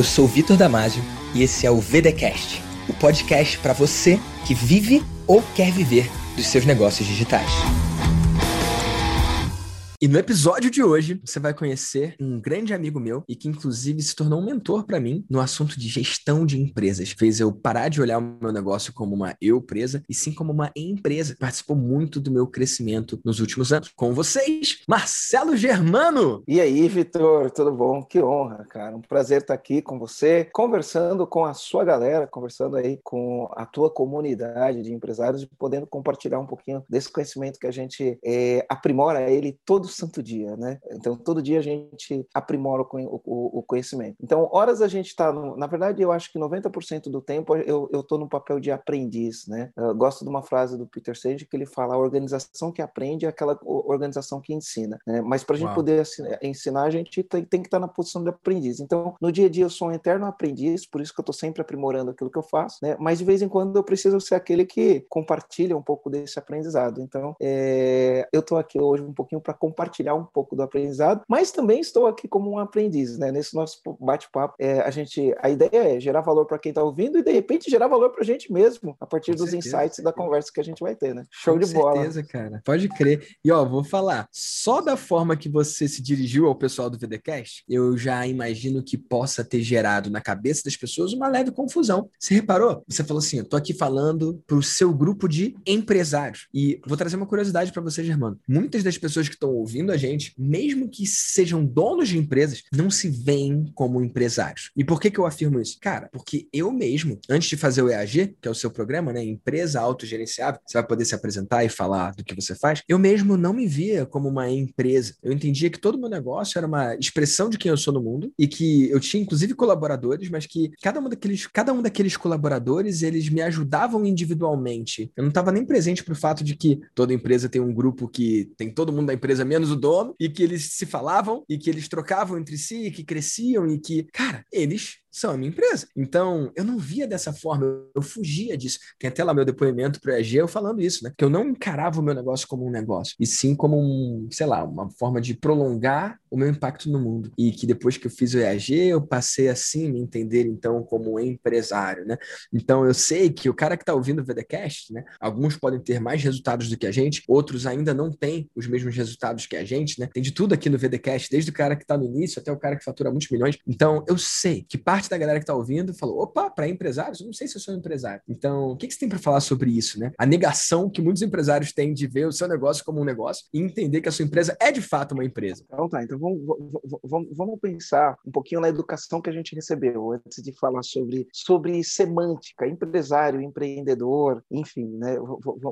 Eu sou Vitor Damasio e esse é o VDcast, o podcast para você que vive ou quer viver dos seus negócios digitais. E no episódio de hoje, você vai conhecer um grande amigo meu e que, inclusive, se tornou um mentor para mim no assunto de gestão de empresas. Fez eu parar de olhar o meu negócio como uma eu-presa e sim como uma empresa. Participou muito do meu crescimento nos últimos anos. Com vocês, Marcelo Germano! E aí, Vitor, tudo bom? Que honra, cara. Um prazer estar aqui com você, conversando com a sua galera, conversando aí com a tua comunidade de empresários e podendo compartilhar um pouquinho desse conhecimento que a gente é, aprimora ele todos santo dia, né? Então, todo dia a gente aprimora o, o, o conhecimento. Então, horas a gente está, na verdade, eu acho que 90% do tempo eu estou no papel de aprendiz, né? Eu gosto de uma frase do Peter Sage que ele fala: a organização que aprende é aquela organização que ensina, né? Mas para a gente poder ensinar, a gente tem, tem que estar tá na posição de aprendiz. Então, no dia a dia, eu sou um eterno aprendiz, por isso que eu estou sempre aprimorando aquilo que eu faço, né? Mas de vez em quando eu preciso ser aquele que compartilha um pouco desse aprendizado. Então, é, eu estou aqui hoje um pouquinho para compartilhar compartilhar um pouco do aprendizado, mas também estou aqui como um aprendiz, né? Nesse nosso bate-papo, é, a gente, a ideia é gerar valor para quem está ouvindo e de repente gerar valor para a gente mesmo a partir Com dos certeza, insights da conversa que a gente vai ter, né? Show Com de bola. Com certeza, cara. Pode crer. E ó, vou falar, só da forma que você se dirigiu ao pessoal do VDcast, eu já imagino que possa ter gerado na cabeça das pessoas uma leve confusão. Você reparou? Você falou assim, eu tô aqui falando para o seu grupo de empresários. E vou trazer uma curiosidade para você, Germano. Muitas das pessoas que estão ouvindo ouvindo a gente, mesmo que sejam donos de empresas, não se veem como empresários. E por que, que eu afirmo isso? Cara, porque eu mesmo, antes de fazer o EAG, que é o seu programa, né, empresa autogerenciável, você vai poder se apresentar e falar do que você faz, eu mesmo não me via como uma empresa. Eu entendia que todo o meu negócio era uma expressão de quem eu sou no mundo e que eu tinha inclusive colaboradores, mas que cada um daqueles, cada um daqueles colaboradores, eles me ajudavam individualmente. Eu não estava nem presente para o fato de que toda empresa tem um grupo que tem todo mundo da empresa menos menos o dono, e que eles se falavam, e que eles trocavam entre si, e que cresciam, e que, cara, eles são a minha empresa. Então, eu não via dessa forma, eu, fugia disso. Tem até lá meu depoimento para a EG eu falando isso, né? Que eu não encarava o meu negócio como um negócio, e sim como um, sei lá, uma forma de prolongar o meu impacto no mundo. E que depois que eu fiz o EAG, eu passei assim me entender então como empresário, né? Então, eu sei que o cara que está ouvindo o VDcast, né? Alguns podem ter mais resultados do que a gente, outros ainda não têm os mesmos resultados que a gente, né? Tem de tudo aqui no VDcast, desde o cara que está no início até o cara que fatura muitos milhões. Então, eu sei que parte parte da galera que está ouvindo falou: opa, para empresários? Eu não sei se eu sou um empresário. Então, o que, que você tem para falar sobre isso, né? A negação que muitos empresários têm de ver o seu negócio como um negócio e entender que a sua empresa é de fato uma empresa. Então tá, então vamos, vamos, vamos pensar um pouquinho na educação que a gente recebeu antes de falar sobre, sobre semântica, empresário, empreendedor, enfim, né?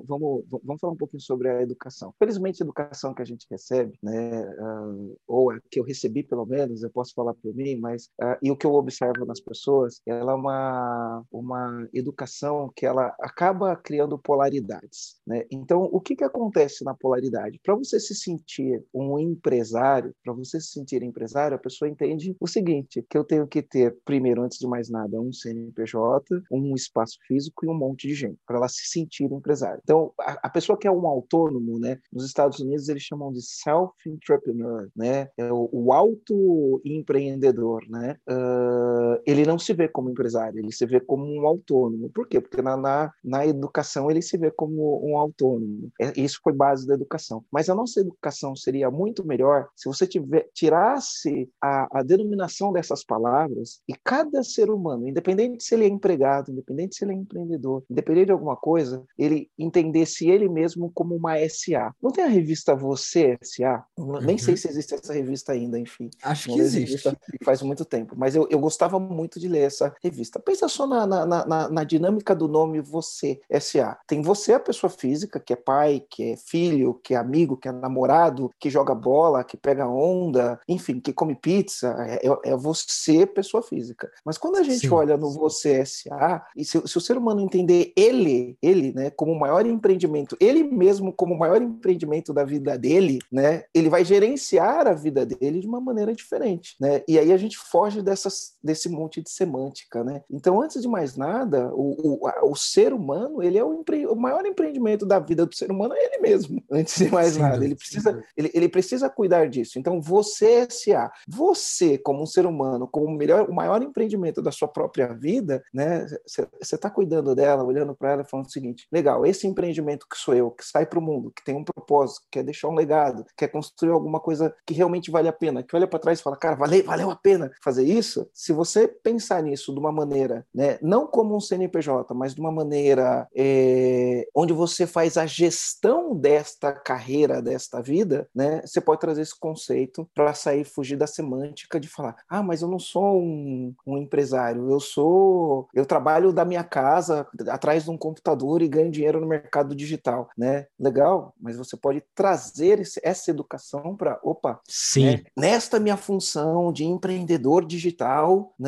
Vamos, vamos falar um pouquinho sobre a educação. Felizmente, a educação que a gente recebe, né? Uh, ou a que eu recebi pelo menos, eu posso falar por mim, mas uh, e o que eu observo nas pessoas, ela é uma, uma educação que ela acaba criando polaridades. Né? Então, o que, que acontece na polaridade? Para você se sentir um empresário, para você se sentir empresário, a pessoa entende o seguinte, que eu tenho que ter, primeiro, antes de mais nada, um CNPJ, um espaço físico e um monte de gente, para ela se sentir empresário. Então, a, a, pessoa que é um autônomo, né? nos Estados Unidos eles chamam de self-entrepreneur, né? é o, o auto-empreendedor. Né? Uh, ele não se vê como empresário, ele se vê como um autônomo. Por quê? Porque na, na, na educação ele se vê como um autônomo. É, isso foi base da educação. Mas a nossa educação seria muito melhor se você tiver, tirasse a, a denominação dessas palavras e cada ser humano, independente se ele é empregado, independente se ele é empreendedor, independente de alguma coisa, ele entendesse ele mesmo como uma SA. Não tem a revista Você SA? Uhum. Nem sei se existe essa revista ainda, enfim. Acho que existe. Faz muito tempo. Mas eu, eu gostava gostava muito de ler essa revista. Pensa só na, na, na, na dinâmica do nome Você SA. Tem você, a pessoa física, que é pai, que é filho, que é amigo, que é namorado, que joga bola, que pega onda, enfim, que come pizza. É, é, é você, pessoa física. Mas quando a gente sim, olha no. Você SA, e se, se o ser humano entender ele, ele, né, como o maior empreendimento, ele mesmo como o maior empreendimento da vida dele, né, ele vai gerenciar a vida dele de uma maneira diferente, né? E aí a gente foge dessas, desse esse monte de semântica, né? Então, antes de mais nada, o, o, o ser humano, ele é o, empre... o, maior empreendimento da vida do ser humano é ele mesmo, antes de mais sim, nada. Ele precisa, ele, ele precisa cuidar disso. Então, você, SA, você, como um ser humano, como o, melhor, o maior empreendimento da sua própria vida, né? Você está cuidando dela, olhando para ela falando o seguinte: legal, esse empreendimento que sou eu, que sai para o mundo, que tem um propósito, que quer deixar um legado, quer construir alguma coisa que realmente vale a pena, que olha para trás e fala, cara, valeu, valeu a pena fazer isso. Se você pensar nisso de uma maneira, né, não como um CNPJ, mas de uma maneira é, onde você faz a gestão desta carreira, desta vida, né, você pode trazer esse conceito para sair, fugir da semântica de falar, ah, mas eu não sou um, um empresário, eu sou, eu trabalho da minha casa, atrás de um computador e ganho dinheiro no mercado digital, né? Legal, mas você pode trazer esse, essa educação para, opa, sim, né? nesta minha função de empreendedor digital, né?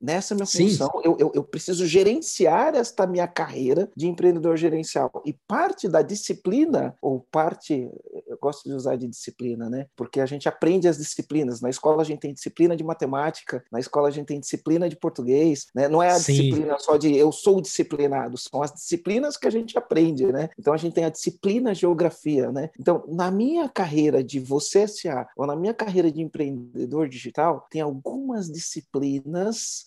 Nessa minha função, eu, eu, eu preciso gerenciar esta minha carreira de empreendedor gerencial e parte da disciplina ou parte, eu gosto de usar de disciplina, né? Porque a gente aprende as disciplinas. Na escola a gente tem disciplina de matemática, na escola a gente tem disciplina de português, né? Não é a Sim. disciplina só de eu sou disciplinado, são as disciplinas que a gente aprende, né? Então a gente tem a disciplina geografia, né? Então, na minha carreira de você SA ou na minha carreira de empreendedor digital, tem algumas disciplinas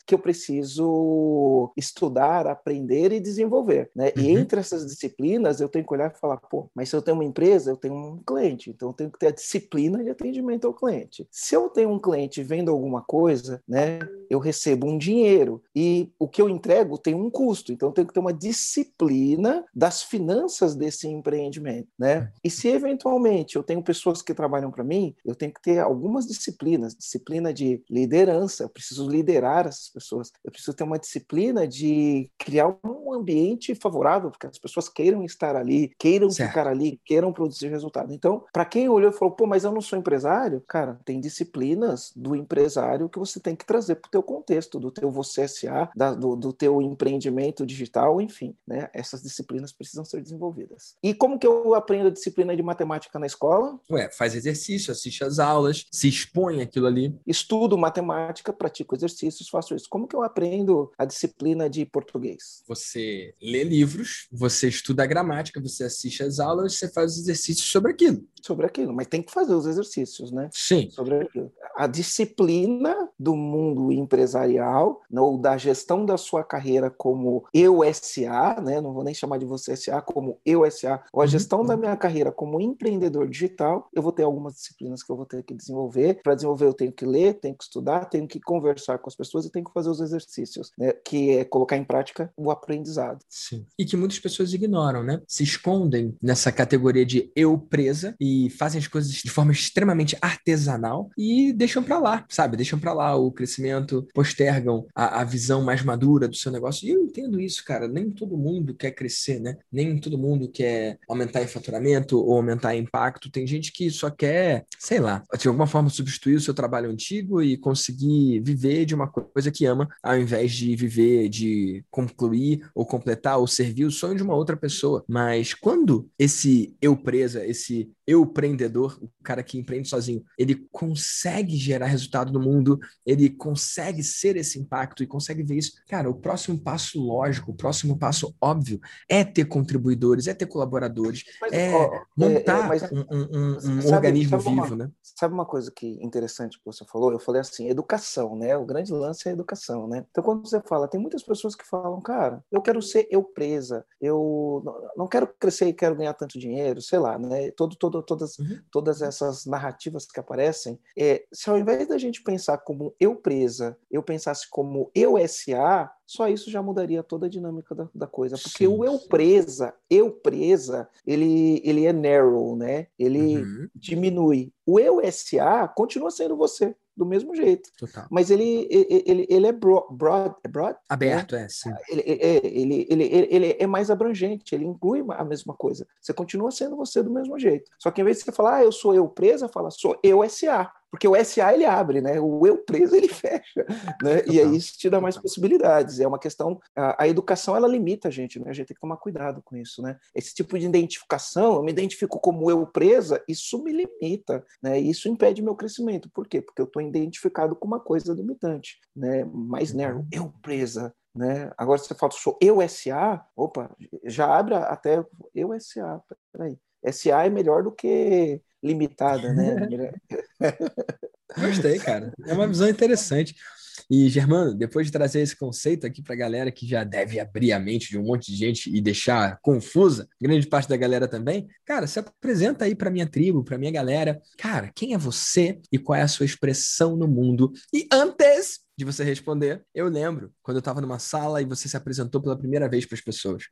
que eu preciso estudar, aprender e desenvolver, né? Uhum. E entre essas disciplinas eu tenho que olhar e falar, pô, mas se eu tenho uma empresa, eu tenho um cliente, então eu tenho que ter a disciplina de atendimento ao cliente. Se eu tenho um cliente vendo alguma coisa, né, eu recebo um dinheiro e o que eu entrego tem um custo, então eu tenho que ter uma disciplina das finanças desse empreendimento, né? E se eventualmente eu tenho pessoas que trabalham para mim, eu tenho que ter algumas disciplinas, disciplina de liderança, eu preciso liderar essas pessoas, eu preciso ter uma disciplina de criar um ambiente favorável para que as pessoas queiram estar ali, queiram certo. ficar ali, queiram produzir resultado. Então, para quem olhou e falou, pô, mas eu não sou empresário, cara, tem disciplinas do empresário que você tem que trazer para o teu contexto, do teu você SA, da, do, do teu empreendimento digital, enfim, né? Essas disciplinas precisam ser desenvolvidas. E como que eu aprendo a disciplina de matemática na escola? Ué, faz exercício, assiste às aulas, se expõe aquilo ali. Estudo matemática, pratico exercícios, faço isso. Como que eu aprendo a disciplina de português? Você lê livros, você estuda a gramática, você assiste às aulas, você faz exercícios sobre aquilo. Sobre aquilo, mas tem que fazer os exercícios, né? Sim. Sobre aquilo. A disciplina do mundo empresarial, ou da gestão da sua carreira como eu SA, né? Não vou nem chamar de você SA, como eu SA, ou a uhum. gestão uhum. da minha carreira como empreendedor digital, eu vou ter algumas disciplinas que eu vou ter que desenvolver. Para desenvolver, eu tenho que ler, tenho que estudar, tenho que conversar com as pessoas e tenho que fazer os exercícios, né? Que é colocar em prática o aprendizado. Sim. E que muitas pessoas ignoram, né? Se escondem nessa categoria de eu presa e fazem as coisas de forma extremamente artesanal e deixam para lá, sabe? Deixam para lá o crescimento, postergam a, a, visão mais madura do seu negócio. E eu entendo isso, cara. Nem todo mundo quer crescer, né? Nem todo mundo quer aumentar em faturamento ou aumentar em impacto. Tem gente que só quer, sei lá, de alguma forma substituir o seu trabalho antigo e conseguir viver de uma coisa que ama, ao invés de viver, de concluir ou completar ou servir o sonho de uma outra pessoa. Mas quando esse eu presa, esse eu empreendedor, o cara que empreende sozinho, ele consegue gerar resultado no mundo, ele consegue ser esse impacto e consegue ver isso. Cara, o próximo passo lógico, o próximo passo óbvio é ter contribuidores, é ter colaboradores, mas, é ó, montar é, é, um, um, um sabe, organismo sabe vivo, uma, né? Sabe uma coisa que interessante que você falou? Eu falei assim, educação, né? O grande lance é a educação, né? Então, quando você fala, tem muitas pessoas que falam, cara, eu quero ser eu presa, eu não quero crescer e quero ganhar tanto dinheiro, sei lá, né? Todo, todo, todas, uhum. todas essas narrativas que aparecem, é, se ao invés da gente pensar como eu presa, eu pensasse como eu SA, só isso já mudaria toda a dinâmica da, da coisa. Porque sim, o eu presa, eu presa, ele, ele é narrow, né? Ele uhum. diminui. O eu SA continua sendo você do mesmo jeito. Total. Mas ele, ele, ele é broad, broad, é broad aberto, né? é, sim. Ele, é, ele, ele, ele, ele é mais abrangente, ele inclui a mesma coisa. Você continua sendo você do mesmo jeito. Só que em vez de você falar, ah, eu sou eu presa, fala, sou eu SA porque o SA ele abre, né? O eu preso ele fecha, né? E aí isso te dá mais possibilidades. É uma questão, a, a, educação ela limita a gente, né? A gente tem que tomar cuidado com isso, né? Esse tipo de identificação, eu me identifico como eu presa, isso me limita, né? Isso impede meu crescimento. Por quê? Porque eu estou identificado com uma coisa limitante, né? Mais né? Uhum. eu presa, né? Agora você fala, sou eu SA, opa, já abre até eu SA, peraí. SA é melhor do que limitada, né? Gostei, cara. É uma visão interessante. E, Germano, depois de trazer esse conceito aqui para a galera que já deve abrir a mente de um monte de gente e deixar confusa, grande parte da galera também, cara, se apresenta aí para minha tribo, para minha galera. Cara, quem é você e qual é a sua expressão no mundo? E antes de você responder, eu lembro quando eu estava numa sala e você se apresentou pela primeira vez para as pessoas.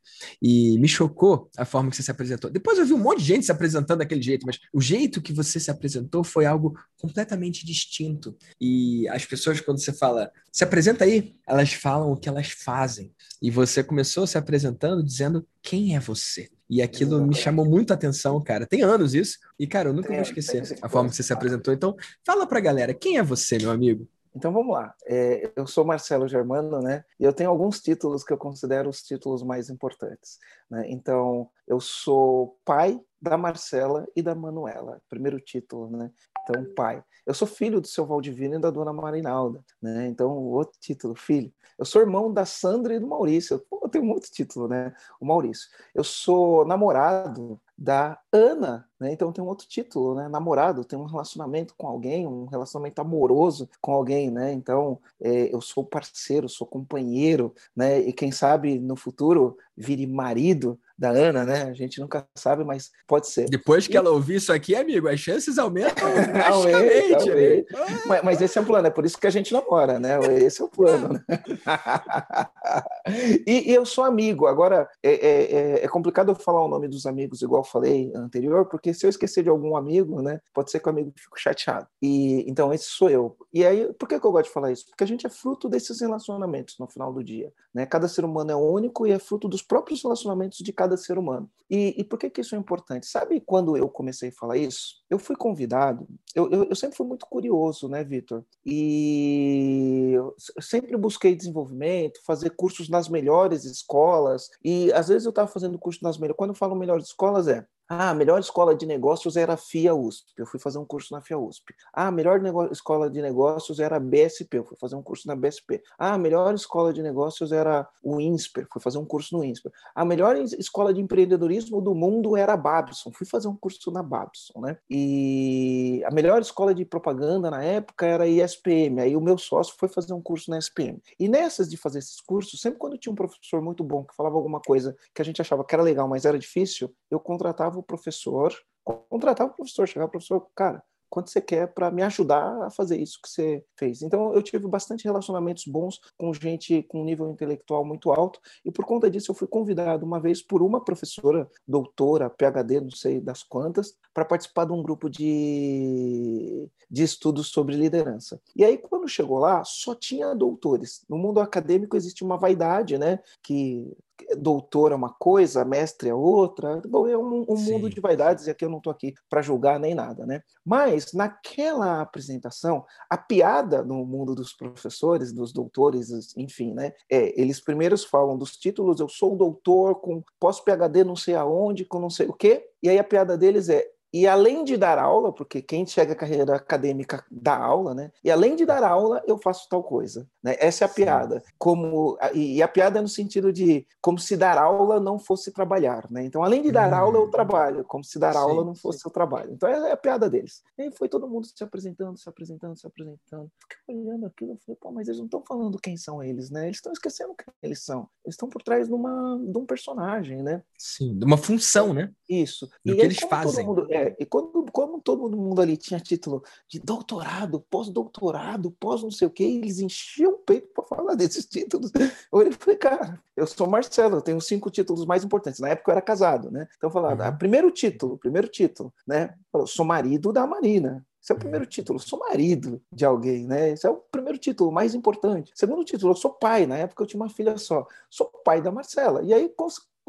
E me chocou a forma que você se apresentou. Depois eu vi um monte de gente se apresentando daquele jeito, mas o jeito que você se apresentou foi algo completamente distinto. E as pessoas, quando você fala, se apresenta aí, elas falam o que elas fazem. E você começou se apresentando dizendo quem é você. E aquilo me chamou muito a atenção, cara. Tem anos isso. E, cara, eu nunca vou esquecer a forma que você se apresentou. Então, fala pra galera, quem é você, meu amigo? Então vamos lá. É, eu sou Marcelo Germano, né? E eu tenho alguns títulos que eu considero os títulos mais importantes. Né? Então eu sou pai da Marcela e da Manuela. Primeiro título, né? Então pai. Eu sou filho do seu Valdivino e da dona Marinalda, né? Então outro título, filho. Eu sou irmão da Sandra e do Maurício. Pô, eu tenho outro título, né? O Maurício. Eu sou namorado da Ana, né? Então tem um outro título, né? Namorado, tem um relacionamento com alguém, um relacionamento amoroso com alguém, né? Então é, eu sou parceiro, sou companheiro, né? E quem sabe no futuro vire marido da Ana, né? A gente nunca sabe, mas pode ser. Depois que e... ela ouvir isso aqui, amigo, as chances aumentam drasticamente. Né? mas, mas, esse é o plano, é por isso que a gente namora, né? Esse é o plano. Né? e, e, eu sou amigo. Agora, é, é, é, é, complicado eu falar o nome dos amigos, igual eu falei anterior, porque se eu esquecer de algum amigo, né? Pode ser que o amigo fique chateado. E Então, esse sou eu. E aí, por que, que eu gosto de falar isso? Porque a gente é fruto desses relacionamentos no final do dia. Né? Cada ser humano é único e é fruto dos próprios relacionamentos de cada ser humano. E, e por que, que isso é importante? Sabe quando eu comecei a falar isso? Eu fui convidado, eu, eu, eu sempre fui muito curioso, né, Vitor? E eu sempre busquei desenvolvimento, fazer cursos nas melhores escolas, e às vezes eu estava fazendo curso nas melhores. Quando eu falo melhores escolas, é ah, a melhor escola de negócios era a FIA USP. Eu fui fazer um curso na FIA USP. Ah, a melhor escola de negócios era a BSP. Eu fui fazer um curso na BSP. Ah, a melhor escola de negócios era o INSPER. Fui fazer um curso no INSPER. A melhor escola de empreendedorismo do mundo era a Babson. Fui fazer um curso na Babson, né? E a melhor escola de propaganda na época era a ISPM. Aí o meu sócio foi fazer um curso na SPM. E nessas de fazer esses cursos, sempre quando tinha um professor muito bom que falava alguma coisa que a gente achava que era legal, mas era difícil, eu contratava o professor, contratava o professor, chegava o professor, cara, quanto você quer para me ajudar a fazer isso que você fez. Então, eu tive bastante relacionamentos bons com gente com nível intelectual muito alto, e por conta disso, eu fui convidado uma vez por uma professora, doutora, PhD, não sei das quantas, para participar de um grupo de, de estudos sobre liderança. E aí, quando chegou lá, só tinha doutores. No mundo acadêmico existe uma vaidade, né? Que doutor é uma coisa, mestre é outra. Bom, é um, um mundo de vaidades e aqui eu não estou aqui para julgar nem nada, né? Mas naquela apresentação, a piada no mundo dos professores, dos doutores, enfim, né? É, eles primeiros falam dos títulos, eu sou doutor com pós-PhD não sei aonde, com não sei o quê, e aí a piada deles é e além de dar aula, porque quem chega à carreira acadêmica dá aula, né? E além de dar aula, eu faço tal coisa, né? Essa é a Sim. piada. Como e a piada é no sentido de como se dar aula não fosse trabalhar, né? Então, além de dar hum. aula, eu trabalho, como se dar Sim. aula não fosse o trabalho. Então, é a piada deles. E aí foi todo mundo se apresentando, se apresentando, se apresentando. Fiquei olhando aquilo, eu falei, pô, mas eles não estão falando quem são eles, né? Eles estão esquecendo quem eles são. Eles estão por trás de, uma, de um personagem, né? Sim, de uma função, né? Isso. Do e que aí, eles fazem. Mundo, é, e quando, como todo mundo ali tinha título de doutorado, pós-doutorado, pós não sei o quê, eles enchiam o peito para falar desses títulos. Eu falei, cara, eu sou Marcelo, eu tenho cinco títulos mais importantes. Na época eu era casado, né? Então eu falava, uhum. primeiro título, primeiro título, né? Falou, sou marido da Marina. Esse é o uhum. primeiro título, sou marido de alguém, né? Esse é o primeiro título, mais importante. Segundo título, eu sou pai, na época eu tinha uma filha só. Sou pai da Marcela. E aí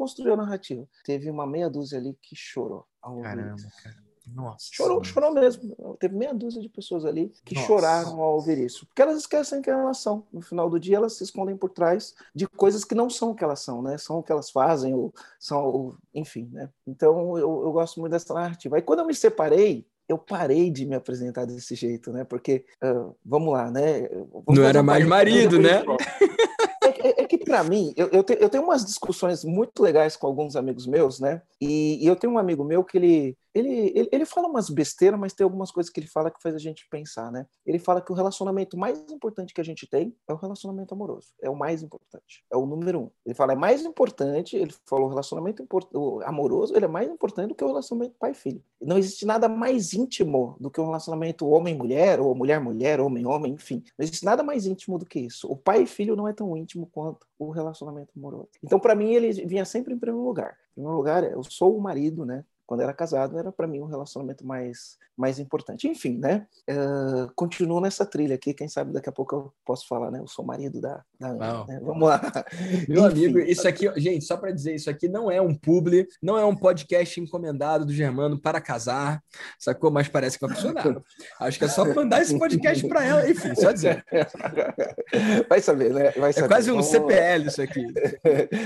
construiu a narrativa. Teve uma meia dúzia ali que chorou. Caramba, cara. Nossa. Chorou, chorou mesmo. Teve meia dúzia de pessoas ali que Nossa. choraram ao ouvir isso. Porque elas esquecem que elas são. No final do dia, elas se escondem por trás de coisas que não são o que elas são, né? São o que elas fazem, ou são, ou, enfim, né? Então, eu, eu gosto muito dessa narrativa. Aí, quando eu me separei, eu parei de me apresentar desse jeito, né? Porque, uh, vamos lá, né? Vamos não era mais marido, né? É, é, que para mim, eu, eu, te, eu, tenho umas discussões muito legais com alguns amigos meus, né? E, e eu tenho um amigo meu que ele, ele, ele, ele fala umas besteiras, mas tem algumas coisas que ele fala que faz a gente pensar, né? Ele fala que o relacionamento mais importante que a gente tem é o relacionamento amoroso. É o mais importante. É o número um. Ele fala, é mais importante, ele falou, o relacionamento amoroso, ele é mais importante do que o relacionamento pai-filho. Não existe nada mais íntimo do que o relacionamento homem-mulher, ou mulher-mulher, homem-homem, enfim. Não existe nada mais íntimo do que isso. O pai e filho não é tão íntimo quanto o relacionamento amoroso. Então, para mim, ele vinha sempre em primeiro lugar. Em primeiro lugar, eu sou o marido, né? Quando era casado, era para mim um relacionamento mais, mais importante. Enfim, né? Uh, continuo nessa trilha aqui, quem sabe daqui a pouco eu posso falar, né? Eu sou marido da, da Ana, né? Vamos lá. Meu Enfim. amigo, isso aqui, gente, só para dizer, isso aqui não é um publi, não é um podcast encomendado do Germano para casar, sacou? Mas parece que vai funcionar. Acho que é só mandar esse podcast para ela, enfim, só dizer. Vai saber, né? Vai é saber. É quase um Vamos... CPL isso aqui.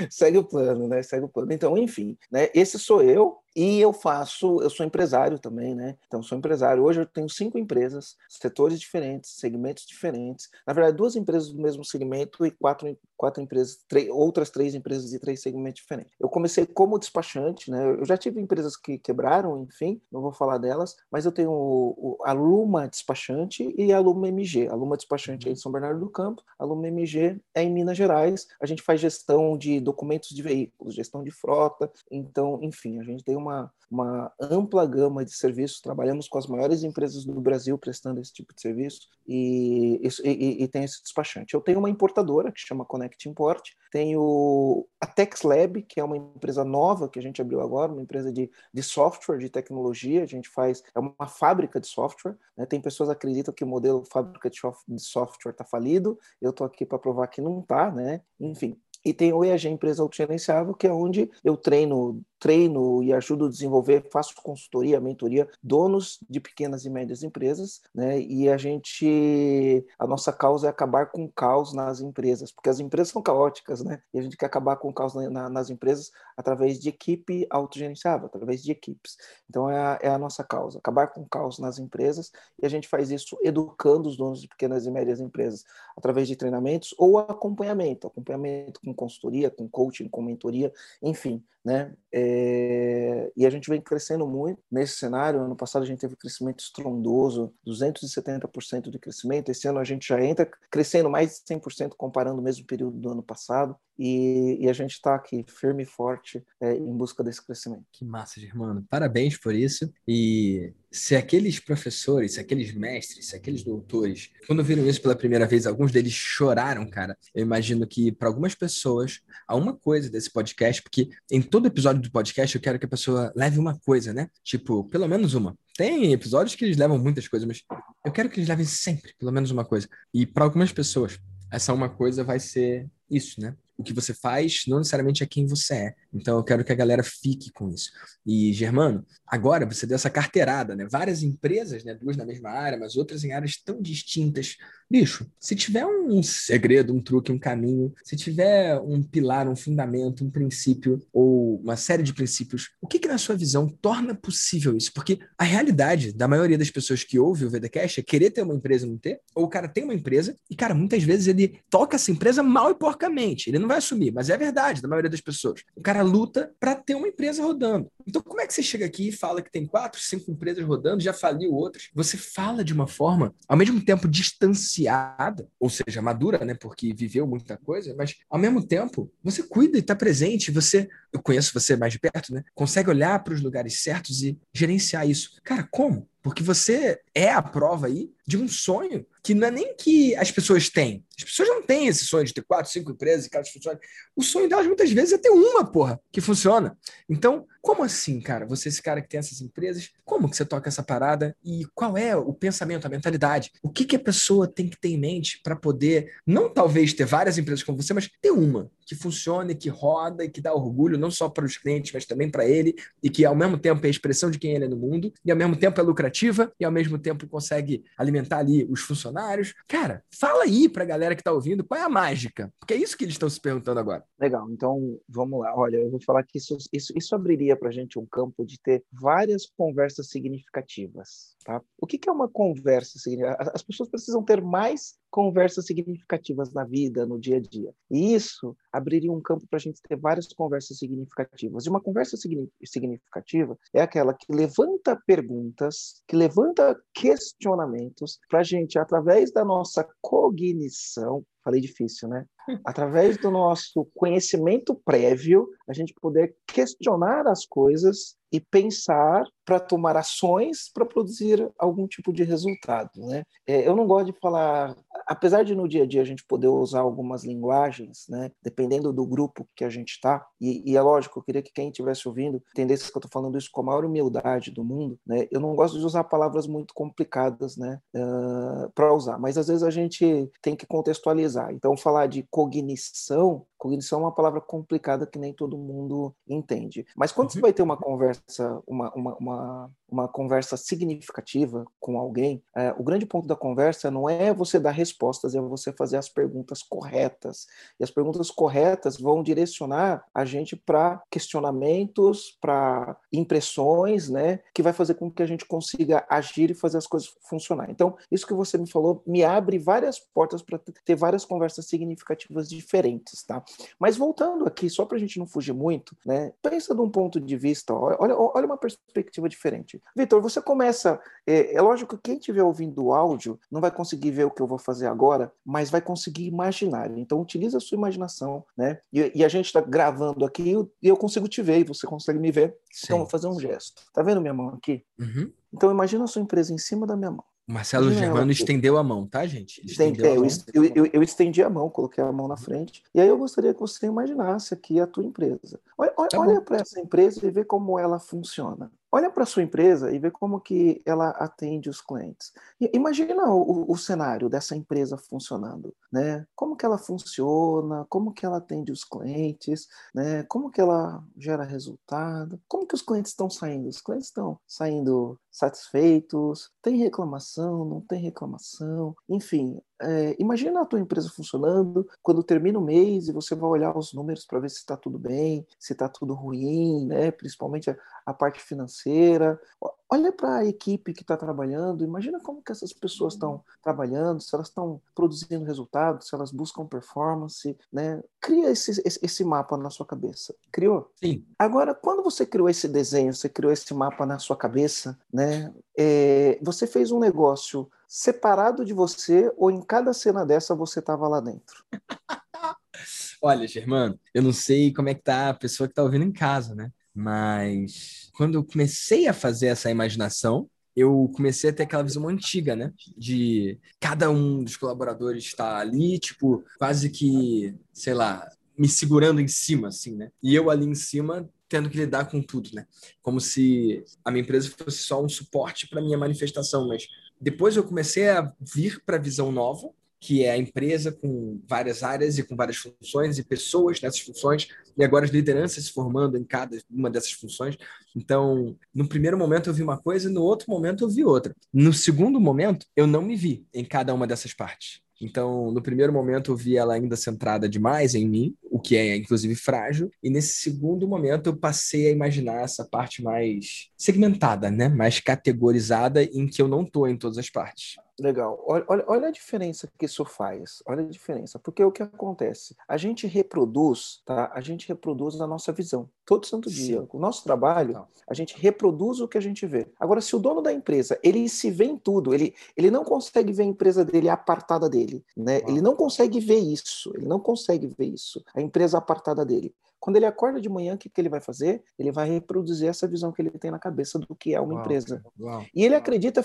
Segue o plano, né? Segue o plano. Então, enfim, né? Esse sou eu, e eu faço, eu sou empresário também, né? Então, sou empresário. Hoje eu tenho cinco empresas, setores diferentes, segmentos diferentes. Na verdade, duas empresas do mesmo segmento e quatro, quatro empresas, três, outras três empresas de três segmentos diferentes. Eu comecei como despachante, né? Eu já tive empresas que quebraram, enfim, não vou falar delas, mas eu tenho o, o, a Luma Despachante e a Luma MG. A Luma Despachante é em São Bernardo do Campo, a Luma MG é em Minas Gerais. A gente faz gestão de documentos de veículos, gestão de frota. Então, enfim, a gente tem uma uma, ampla gama de serviços, trabalhamos com as maiores empresas do Brasil prestando esse tipo de serviço e, e, e tem esse despachante. Eu tenho uma importadora que chama Connect Import, tenho a TexLab, que é uma empresa nova que a gente abriu agora, uma empresa de, de software, de tecnologia, a gente faz, é uma fábrica de software, né? tem pessoas que acreditam que o modelo fábrica de software está falido, eu estou aqui para provar que não está, né? enfim, e tem o EAG Empresa Autogerenciável, que é onde eu treino treino e ajudo a desenvolver, faço consultoria, mentoria, donos de pequenas e médias empresas, né? E a gente, a nossa causa é acabar com o caos nas empresas, porque as empresas são caóticas, né? E a gente quer acabar com o caos na, na, nas empresas através de equipe autogerenciável, através de equipes. Então é a, é a nossa causa, acabar com o caos nas empresas, e a gente faz isso educando os donos de pequenas e médias empresas através de treinamentos ou acompanhamento, acompanhamento com consultoria, com coaching, com mentoria, enfim, né? É, e a gente vem crescendo muito nesse cenário. Ano passado a gente teve um crescimento estrondoso, 270% de crescimento. Esse ano a gente já entra crescendo mais de 100% comparando o mesmo período do ano passado. E, e a gente está aqui firme e forte é, em busca desse crescimento. Que massa, Germano. Parabéns por isso. E se aqueles professores, se aqueles mestres, se aqueles doutores, quando viram isso pela primeira vez, alguns deles choraram, cara. Eu imagino que para algumas pessoas há uma coisa desse podcast, porque em todo episódio do podcast eu quero que a pessoa leve uma coisa, né? Tipo, pelo menos uma. Tem episódios que eles levam muitas coisas, mas eu quero que eles levem sempre, pelo menos uma coisa. E para algumas pessoas, essa uma coisa vai ser isso, né? O que você faz não necessariamente é quem você é. Então eu quero que a galera fique com isso. E Germano, agora você deu essa carteirada, né? Várias empresas, né? Duas na mesma área, mas outras em áreas tão distintas. Bicho, se tiver um segredo, um truque, um caminho, se tiver um pilar, um fundamento, um princípio ou uma série de princípios, o que, que na sua visão torna possível isso? Porque a realidade da maioria das pessoas que ouve o VDCast é querer ter uma empresa e não ter, ou o cara tem uma empresa e, cara, muitas vezes ele toca essa empresa mal e porcamente. Ele não vai assumir, mas é verdade da maioria das pessoas. O cara luta para ter uma empresa rodando. Então, como é que você chega aqui e fala que tem quatro, cinco empresas rodando, já faliu outras? Você fala de uma forma, ao mesmo tempo, distanciada, ou seja, madura, né? Porque viveu muita coisa, mas ao mesmo tempo, você cuida e está presente, você, eu conheço você mais de perto, né? Consegue olhar para os lugares certos e gerenciar isso. Cara, como? Porque você é a prova aí de um sonho que não é nem que as pessoas têm. As pessoas não têm esse sonho de ter quatro, cinco empresas e cada funcionários. O sonho delas muitas vezes é ter uma, porra, que funciona. Então, como assim, cara? Você, esse cara que tem essas empresas, como que você toca essa parada e qual é o pensamento, a mentalidade? O que, que a pessoa tem que ter em mente para poder, não talvez ter várias empresas como você, mas ter uma que funcione, que roda e que dá orgulho não só para os clientes, mas também para ele e que ao mesmo tempo é a expressão de quem ele é no mundo e ao mesmo tempo é lucrativa e ao mesmo tempo consegue alimentar ali os funcionários. Cara, fala aí para a galera que está ouvindo qual é a mágica, porque é isso que eles estão se perguntando agora. Legal, então vamos lá. Olha, eu vou falar que isso, isso, isso abriria para a gente um campo de ter várias conversas significativas. Tá? O que, que é uma conversa significativa? As pessoas precisam ter mais conversas significativas na vida, no dia a dia. E isso abriria um campo para a gente ter várias conversas significativas. E uma conversa significativa é aquela que levanta perguntas, que levanta questionamentos para a gente, através da nossa cognição, falei difícil, né? Através do nosso conhecimento prévio, a gente poder questionar as coisas e pensar para tomar ações para produzir algum tipo de resultado. Né? É, eu não gosto de falar, apesar de no dia a dia a gente poder usar algumas linguagens, né, dependendo do grupo que a gente está, e, e, é lógico, eu queria que quem estivesse ouvindo entendesse que eu estou falando isso com a maior humildade do mundo, né? eu não gosto de usar palavras muito complicadas né, uh, para usar, mas às vezes a gente tem que contextualizar. Então, falar de cognição Cognição é uma palavra complicada que nem todo mundo entende. Mas quando você uhum. vai ter uma conversa, uma, uma, uma, uma conversa significativa com alguém, é, o grande ponto da conversa não é você dar respostas, é você fazer as perguntas corretas. E as perguntas corretas vão direcionar a gente para questionamentos, para impressões, né? Que vai fazer com que a gente consiga agir e fazer as coisas funcionar. Então, isso que você me falou me abre várias portas para ter várias conversas significativas diferentes, tá? Mas voltando aqui, só para a gente não fugir muito, né? Pensa de um ponto de vista, olha, olha uma perspectiva diferente. Vitor, você começa. É, é lógico que quem estiver ouvindo o áudio não vai conseguir ver o que eu vou fazer agora, mas vai conseguir imaginar. Então, utiliza a sua imaginação, né? E, e a gente está gravando aqui e eu consigo te ver e você consegue me ver. Sim. Então, vou fazer um gesto. Tá vendo minha mão aqui? Uhum. Então, imagina a sua empresa em cima da minha mão. Marcelo Germano estendeu a mão, tá, gente? Estendeu eu, eu, eu, eu, estendi a mão, coloquei a mão na frente. E aí eu gostaria que você imaginasse aqui a tua empresa. Olha, tá olha para essa empresa e vê como ela funciona. Olha para sua empresa e vê como que ela atende os clientes. E imagina o, o, cenário dessa empresa funcionando, né? Como que ela funciona, como que ela atende os clientes, né? Como que ela gera resultado, como que os clientes estão saindo? Os clientes estão saindo satisfeitos, tem reclamação, não tem reclamação, enfim, é, imagina a tua empresa funcionando quando termina o mês e você vai olhar os números para ver se está tudo bem, se está tudo ruim, né? principalmente a, a parte financeira. Olha para a equipe que está trabalhando, imagina como que essas pessoas estão trabalhando, se elas estão produzindo resultados, se elas buscam performance, né? Cria esse, esse, mapa na sua cabeça. Criou? Sim. Agora, quando você criou esse desenho, você criou esse mapa na sua cabeça, né? É, você fez um negócio separado de você ou em cada cena dessa você estava lá dentro? Olha, Germano, eu não sei como é que tá a pessoa que está ouvindo em casa, né? Mas quando eu comecei a fazer essa imaginação, eu comecei a ter aquela visão antiga, né? De cada um dos colaboradores estar ali, tipo, quase que, sei lá, me segurando em cima, assim, né? E eu ali em cima tendo que lidar com tudo, né? Como se a minha empresa fosse só um suporte para minha manifestação, mas depois eu comecei a vir para a visão nova, que é a empresa com várias áreas e com várias funções e pessoas nessas funções, e agora as lideranças se formando em cada uma dessas funções. Então, no primeiro momento eu vi uma coisa, no outro momento eu vi outra. No segundo momento, eu não me vi em cada uma dessas partes. Então, no primeiro momento, eu vi ela ainda centrada demais em mim, o que é inclusive frágil, e nesse segundo momento, eu passei a imaginar essa parte mais segmentada, né? mais categorizada, em que eu não estou em todas as partes. Legal. Olha, olha, olha, a diferença que isso faz. Olha a diferença. Porque o que acontece? A gente reproduz, tá? A gente reproduz a nossa visão. Todo santo dia. Sim. O nosso trabalho, a gente reproduz o que a gente vê. Agora, se o dono da empresa, ele se vê em tudo, ele, ele não consegue ver a empresa dele apartada dele, né? Ele não consegue ver isso. Ele não consegue ver isso. A empresa apartada dele. Quando ele acorda de manhã, o que, que ele vai fazer? Ele vai reproduzir essa visão que ele tem na cabeça do que é uma uau, empresa. Uau, e ele acredita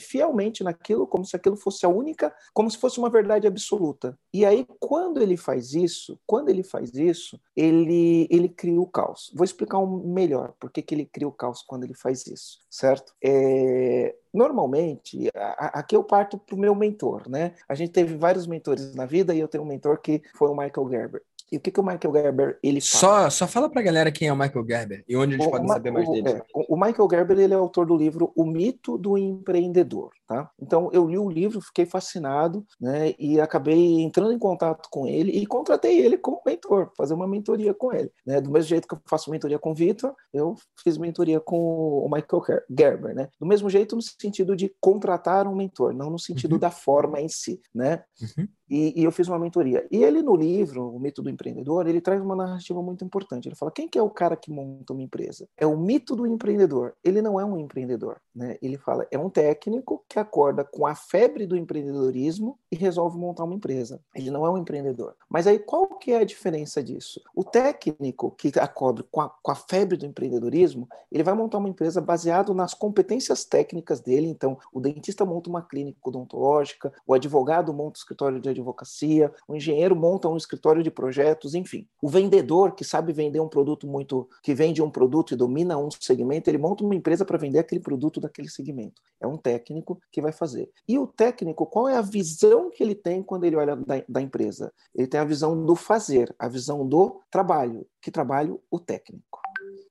fielmente naquilo, como se aquilo fosse a única, como se fosse uma verdade absoluta. E aí, quando ele faz isso, quando ele faz isso, ele, ele cria o caos. Vou explicar um melhor por que, que ele cria o caos quando ele faz isso, certo? É, normalmente, aqui eu parto para o meu mentor, né? A gente teve vários mentores na vida e eu tenho um mentor que foi o Michael Gerber. E o que, que o Michael Gerber ele fala? Só, só fala pra galera quem é o Michael Gerber e onde eles podem saber mais o, dele. É, o Michael Gerber ele é autor do livro O Mito do Empreendedor. Tá? Então eu li o livro, fiquei fascinado, né? E acabei entrando em contato com ele e contratei ele como mentor, fazer uma mentoria com ele. Né? Do mesmo jeito que eu faço mentoria com o Vitor, eu fiz mentoria com o Michael Gerber, né? Do mesmo jeito no sentido de contratar um mentor, não no sentido uhum. da forma em si, né? Uhum. E, e, eu fiz uma mentoria. E ele, no livro, O Mito do Empreendedor, ele traz uma narrativa muito importante. Ele fala: quem que é o cara que monta uma empresa? É o mito do empreendedor. Ele não é um empreendedor. Né? Ele fala: é um técnico que acorda com a febre do empreendedorismo e resolve montar uma empresa. Ele não é um empreendedor. Mas aí qual que é a diferença disso? O técnico que acorda com a, com a febre do empreendedorismo, ele vai montar uma empresa baseado nas competências técnicas dele. Então, o dentista monta uma clínica odontológica, o advogado monta um escritório de advocacia, o engenheiro monta um escritório de projetos, enfim. O vendedor que sabe vender um produto muito, que vende um produto e domina um segmento, ele monta uma empresa para vender aquele produto daquele segmento. É um técnico que vai fazer. E o técnico, qual é a visão que ele tem quando ele olha da, da empresa? Ele tem a visão do fazer, a visão do trabalho. Que trabalho? O técnico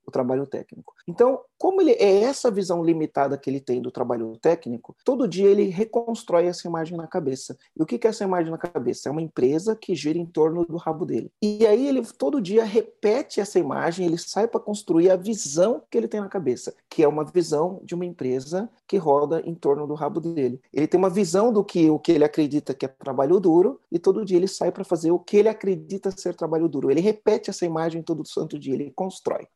o trabalho técnico. Então, como ele é essa visão limitada que ele tem do trabalho técnico, todo dia ele reconstrói essa imagem na cabeça. E o que é essa imagem na cabeça? É uma empresa que gira em torno do rabo dele. E aí ele todo dia repete essa imagem, ele sai para construir a visão que ele tem na cabeça, que é uma visão de uma empresa que roda em torno do rabo dele. Ele tem uma visão do que o que ele acredita que é trabalho duro e todo dia ele sai para fazer o que ele acredita ser trabalho duro. Ele repete essa imagem todo santo dia, ele constrói.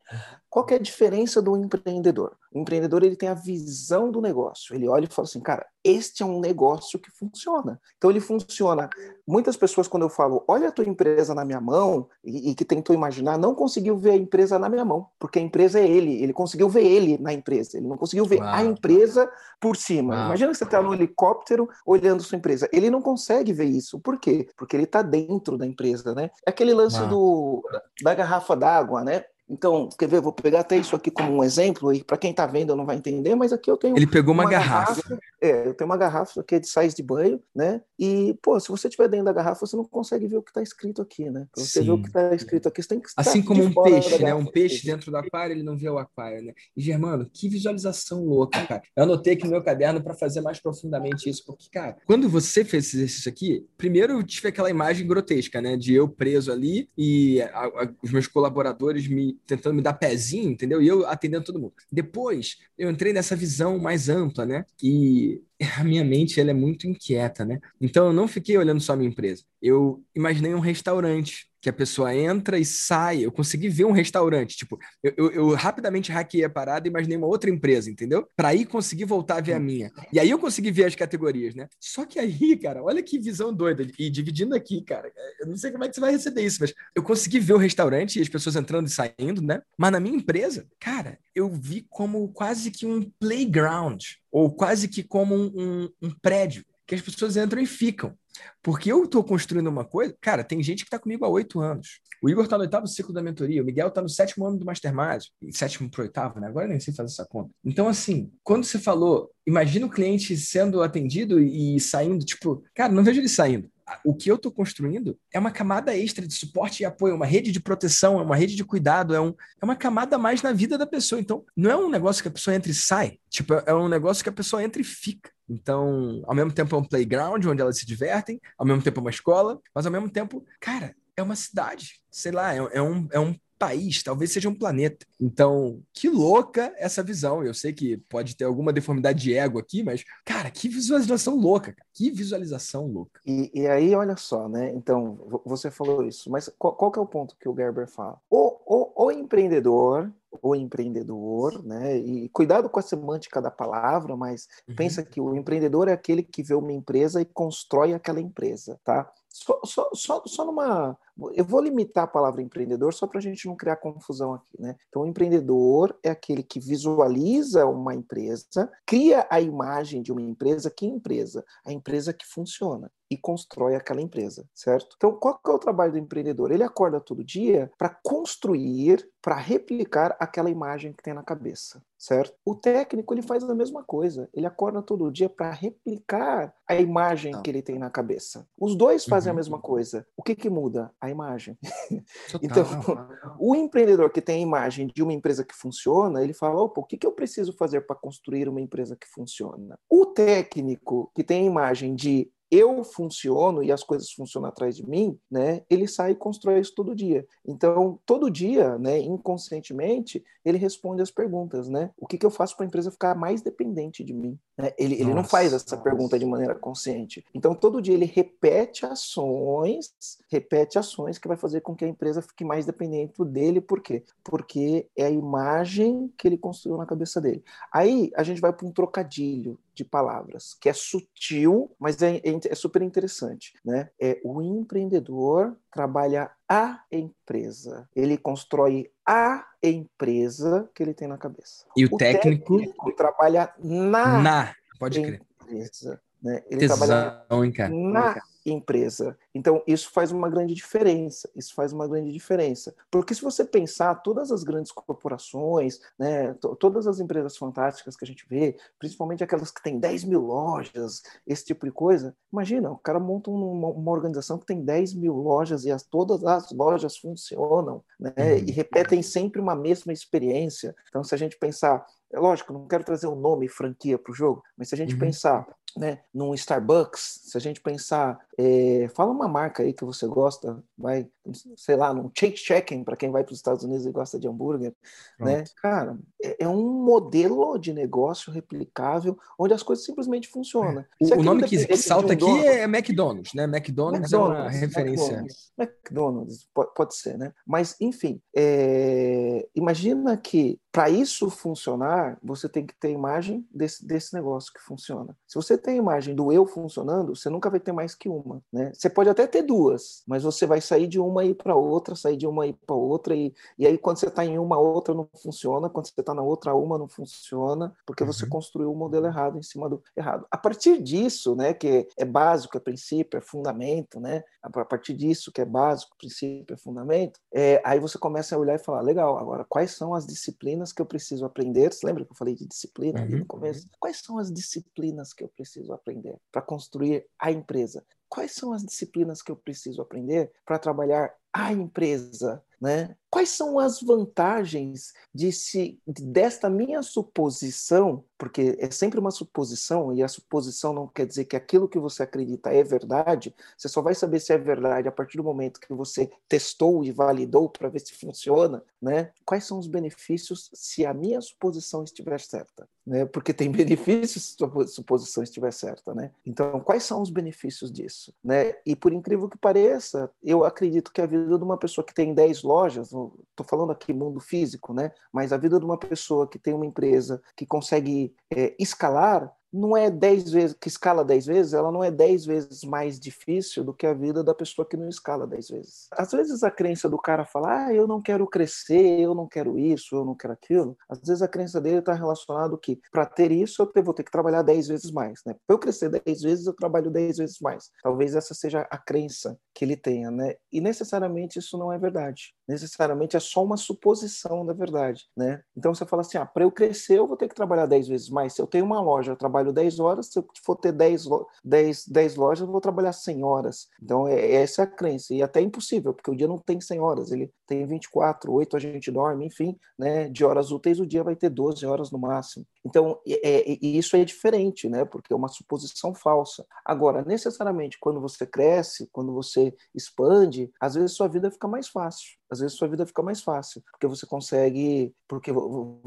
Qual é a diferença do empreendedor? O empreendedor ele tem a visão do negócio. Ele olha e fala assim, cara, este é um negócio que funciona. Então ele funciona. Muitas pessoas quando eu falo, olha a tua empresa na minha mão e, e que tentou imaginar, não conseguiu ver a empresa na minha mão, porque a empresa é ele. Ele conseguiu ver ele na empresa. Ele não conseguiu ver Uau. a empresa por cima. Uau. Imagina que você está no helicóptero olhando sua empresa. Ele não consegue ver isso. Por quê? Porque ele está dentro da empresa, né? É aquele lance Uau. do da garrafa d'água, né? Então, quer ver? Vou pegar até isso aqui como um exemplo, e para quem está vendo não vai entender, mas aqui eu tenho. Ele pegou uma, uma garrafa. garrafa. É, eu tenho uma garrafa aqui de sais de banho, né? E, pô, se você estiver dentro da garrafa, você não consegue ver o que está escrito aqui, né? Para você Sim. ver o que está escrito aqui, você tem que Assim como um peixe, né? Um peixe dentro do aquário, ele não vê o aquário, né? E, Germano, que visualização louca, cara. Eu anotei aqui no meu caderno para fazer mais profundamente isso, porque, cara, quando você fez esse exercício aqui, primeiro eu tive aquela imagem grotesca, né? De eu preso ali e a, a, os meus colaboradores me tentando me dar pezinho, entendeu? E eu atendendo todo mundo. Depois, eu entrei nessa visão mais ampla, né? E a minha mente ela é muito inquieta, né? Então eu não fiquei olhando só a minha empresa. Eu imaginei um restaurante que a pessoa entra e sai. Eu consegui ver um restaurante. Tipo, eu, eu, eu rapidamente hackeei a parada e imaginei uma outra empresa, entendeu? Para aí conseguir voltar a ver a minha. E aí eu consegui ver as categorias, né? Só que aí, cara, olha que visão doida. E dividindo aqui, cara, eu não sei como é que você vai receber isso, mas eu consegui ver o restaurante e as pessoas entrando e saindo, né? Mas na minha empresa, cara, eu vi como quase que um playground, ou quase que como um, um, um prédio que as pessoas entram e ficam. Porque eu estou construindo uma coisa. Cara, tem gente que está comigo há oito anos. O Igor está no oitavo ciclo da mentoria, o Miguel está no sétimo ano do Mastermind, sétimo para oitavo, né? Agora eu nem sei fazer essa conta. Então, assim, quando você falou, imagina o cliente sendo atendido e saindo, tipo, cara, não vejo ele saindo o que eu estou construindo é uma camada extra de suporte e apoio, uma rede de proteção, é uma rede de cuidado, é, um, é uma camada mais na vida da pessoa. Então, não é um negócio que a pessoa entra e sai, tipo, é um negócio que a pessoa entra e fica. Então, ao mesmo tempo é um playground onde elas se divertem, ao mesmo tempo é uma escola, mas ao mesmo tempo, cara, é uma cidade, sei lá, é, é um, é um país, talvez seja um planeta. Então, que louca essa visão. Eu sei que pode ter alguma deformidade de ego aqui, mas, cara, que visualização louca, cara. que visualização louca. E, e, aí, olha só, né? Então, você falou isso, mas qual, qual que é o ponto que o Gerber fala? O, o, o empreendedor, o empreendedor, né? E cuidado com a semântica da palavra, mas uhum. pensa que o empreendedor é aquele que vê uma empresa e constrói aquela empresa, tá? Só, só, só, só numa, eu vou limitar a palavra empreendedor só para a gente não criar confusão aqui, né? Então, o empreendedor é aquele que visualiza uma empresa, cria a imagem de uma empresa. Que empresa? A empresa que funciona e constrói aquela empresa, certo? Então, qual é o trabalho do empreendedor? Ele acorda todo dia para construir, para replicar aquela imagem que tem na cabeça, certo? O técnico ele faz a mesma coisa. Ele acorda todo dia para replicar a imagem que ele tem na cabeça. Os dois fazem uhum. a mesma coisa. O que que muda? A imagem. então, o empreendedor que tem a imagem de uma empresa que funciona, ele fala: opa, o que que eu preciso fazer para construir uma empresa que funciona? O técnico que tem a imagem de eu funciono e as coisas funcionam atrás de mim, né? Ele sai e constrói isso todo dia. Então, todo dia, né, inconscientemente, ele responde as perguntas, né? O que, que eu faço para a empresa ficar mais dependente de mim? Né? Ele, ele não faz essa nossa. pergunta de maneira consciente. Então, todo dia ele repete ações, repete ações que vai fazer com que a empresa fique mais dependente dele. Por quê? Porque é a imagem que ele construiu na cabeça dele. Aí, a gente vai para um trocadilho de palavras, que é sutil, mas é, é, é, super interessante. Né? É o empreendedor trabalha a empresa, ele constrói a empresa que ele tem na cabeça. E o, o técnico... técnico... trabalha na, na pode empresa. Crer. Né? Ele Tesão, trabalha na empresa. Então, isso faz uma grande diferença. Isso faz uma grande diferença. Porque se você pensar, todas as grandes corporações, né, todas as empresas fantásticas que a gente vê, principalmente aquelas que têm 10 mil lojas, esse tipo de coisa, imagina, o cara monta uma, uma organização que tem 10 mil lojas e as, todas as lojas funcionam, né, uhum. e repetem sempre uma mesma experiência. Então, se a gente pensar é lógico, não quero trazer o um nome franquia para o jogo, mas se a gente uhum. pensar né, num Starbucks, se a gente pensar, é, fala uma marca aí que você gosta, vai, sei lá, num Shake Checking, para quem vai para os Estados Unidos e gosta de hambúrguer, né? Cara, é, é, um modelo de negócio replicável onde as coisas simplesmente funcionam. É. O, o nome que, que salta um aqui dono, é McDonald's, né? McDonald's, McDonald's é uma referência. McDonald's, McDonald's pode, pode, ser, né? Mas, enfim, é, imagina que para isso funcionar, você tem que ter imagem desse, desse negócio que funciona. Se você tem a imagem do eu funcionando, você nunca vai ter mais que uma, né? Você pode até ter duas, mas você vai sair de uma e para outra, sair de uma e para outra e, e aí quando você está em uma outra não funciona, quando você está na outra uma não funciona, porque uhum. você construiu o um modelo errado em cima do errado. A partir disso, né, que é básico, é princípio, é fundamento, né? A partir disso que é básico, princípio, é fundamento, é, aí você começa a olhar e falar, legal, agora quais são as disciplinas que eu preciso aprender? Você lembra que eu falei de disciplina uhum. ali no começo? Quais são as disciplinas que eu preciso aprender para construir a empresa? Quais são as disciplinas que eu preciso aprender para trabalhar a empresa? Né? Quais são as vantagens de se, desta minha suposição, porque é sempre uma suposição, e a suposição não quer dizer que aquilo que você acredita é verdade, você só vai saber se é verdade a partir do momento que você testou e validou para ver se funciona, né? Quais são os benefícios se a minha suposição estiver certa? Né? Porque tem benefícios se a suposição estiver certa, né? Então, quais são os benefícios disso? Né? E por incrível que pareça, eu acredito que a vida de uma pessoa que tem 10 lojas, estou falando aqui mundo físico, né? Mas a vida de uma pessoa que tem uma empresa que consegue é, escalar não é dez vezes, que escala dez vezes, ela não é dez vezes mais difícil do que a vida da pessoa que não escala dez vezes. Às vezes a crença do cara fala, ah, eu não quero crescer, eu não quero isso, eu não quero aquilo. Às vezes a crença dele está relacionado que para ter isso eu vou ter que trabalhar dez vezes mais, né? Para eu crescer dez vezes eu trabalho dez vezes mais. Talvez essa seja a crença que ele tenha, né? E necessariamente isso não é verdade. Necessariamente é só uma suposição da verdade, né? Então você fala assim, ah, para eu crescer eu vou ter que trabalhar dez vezes mais. Se eu tenho uma loja, eu trabalho trabalho 10 horas, se eu for ter 10, 10, 10 lojas, eu vou trabalhar 100 horas. Então, é, essa é a crença. E até é impossível, porque o dia não tem 100 horas, ele tem 24, 8 a gente dorme, enfim, né? De horas úteis, o dia vai ter 12 horas no máximo. Então, é, é, isso é diferente, né? Porque é uma suposição falsa. Agora, necessariamente, quando você cresce, quando você expande, às vezes sua vida fica mais fácil. Às vezes sua vida fica mais fácil, porque você consegue, porque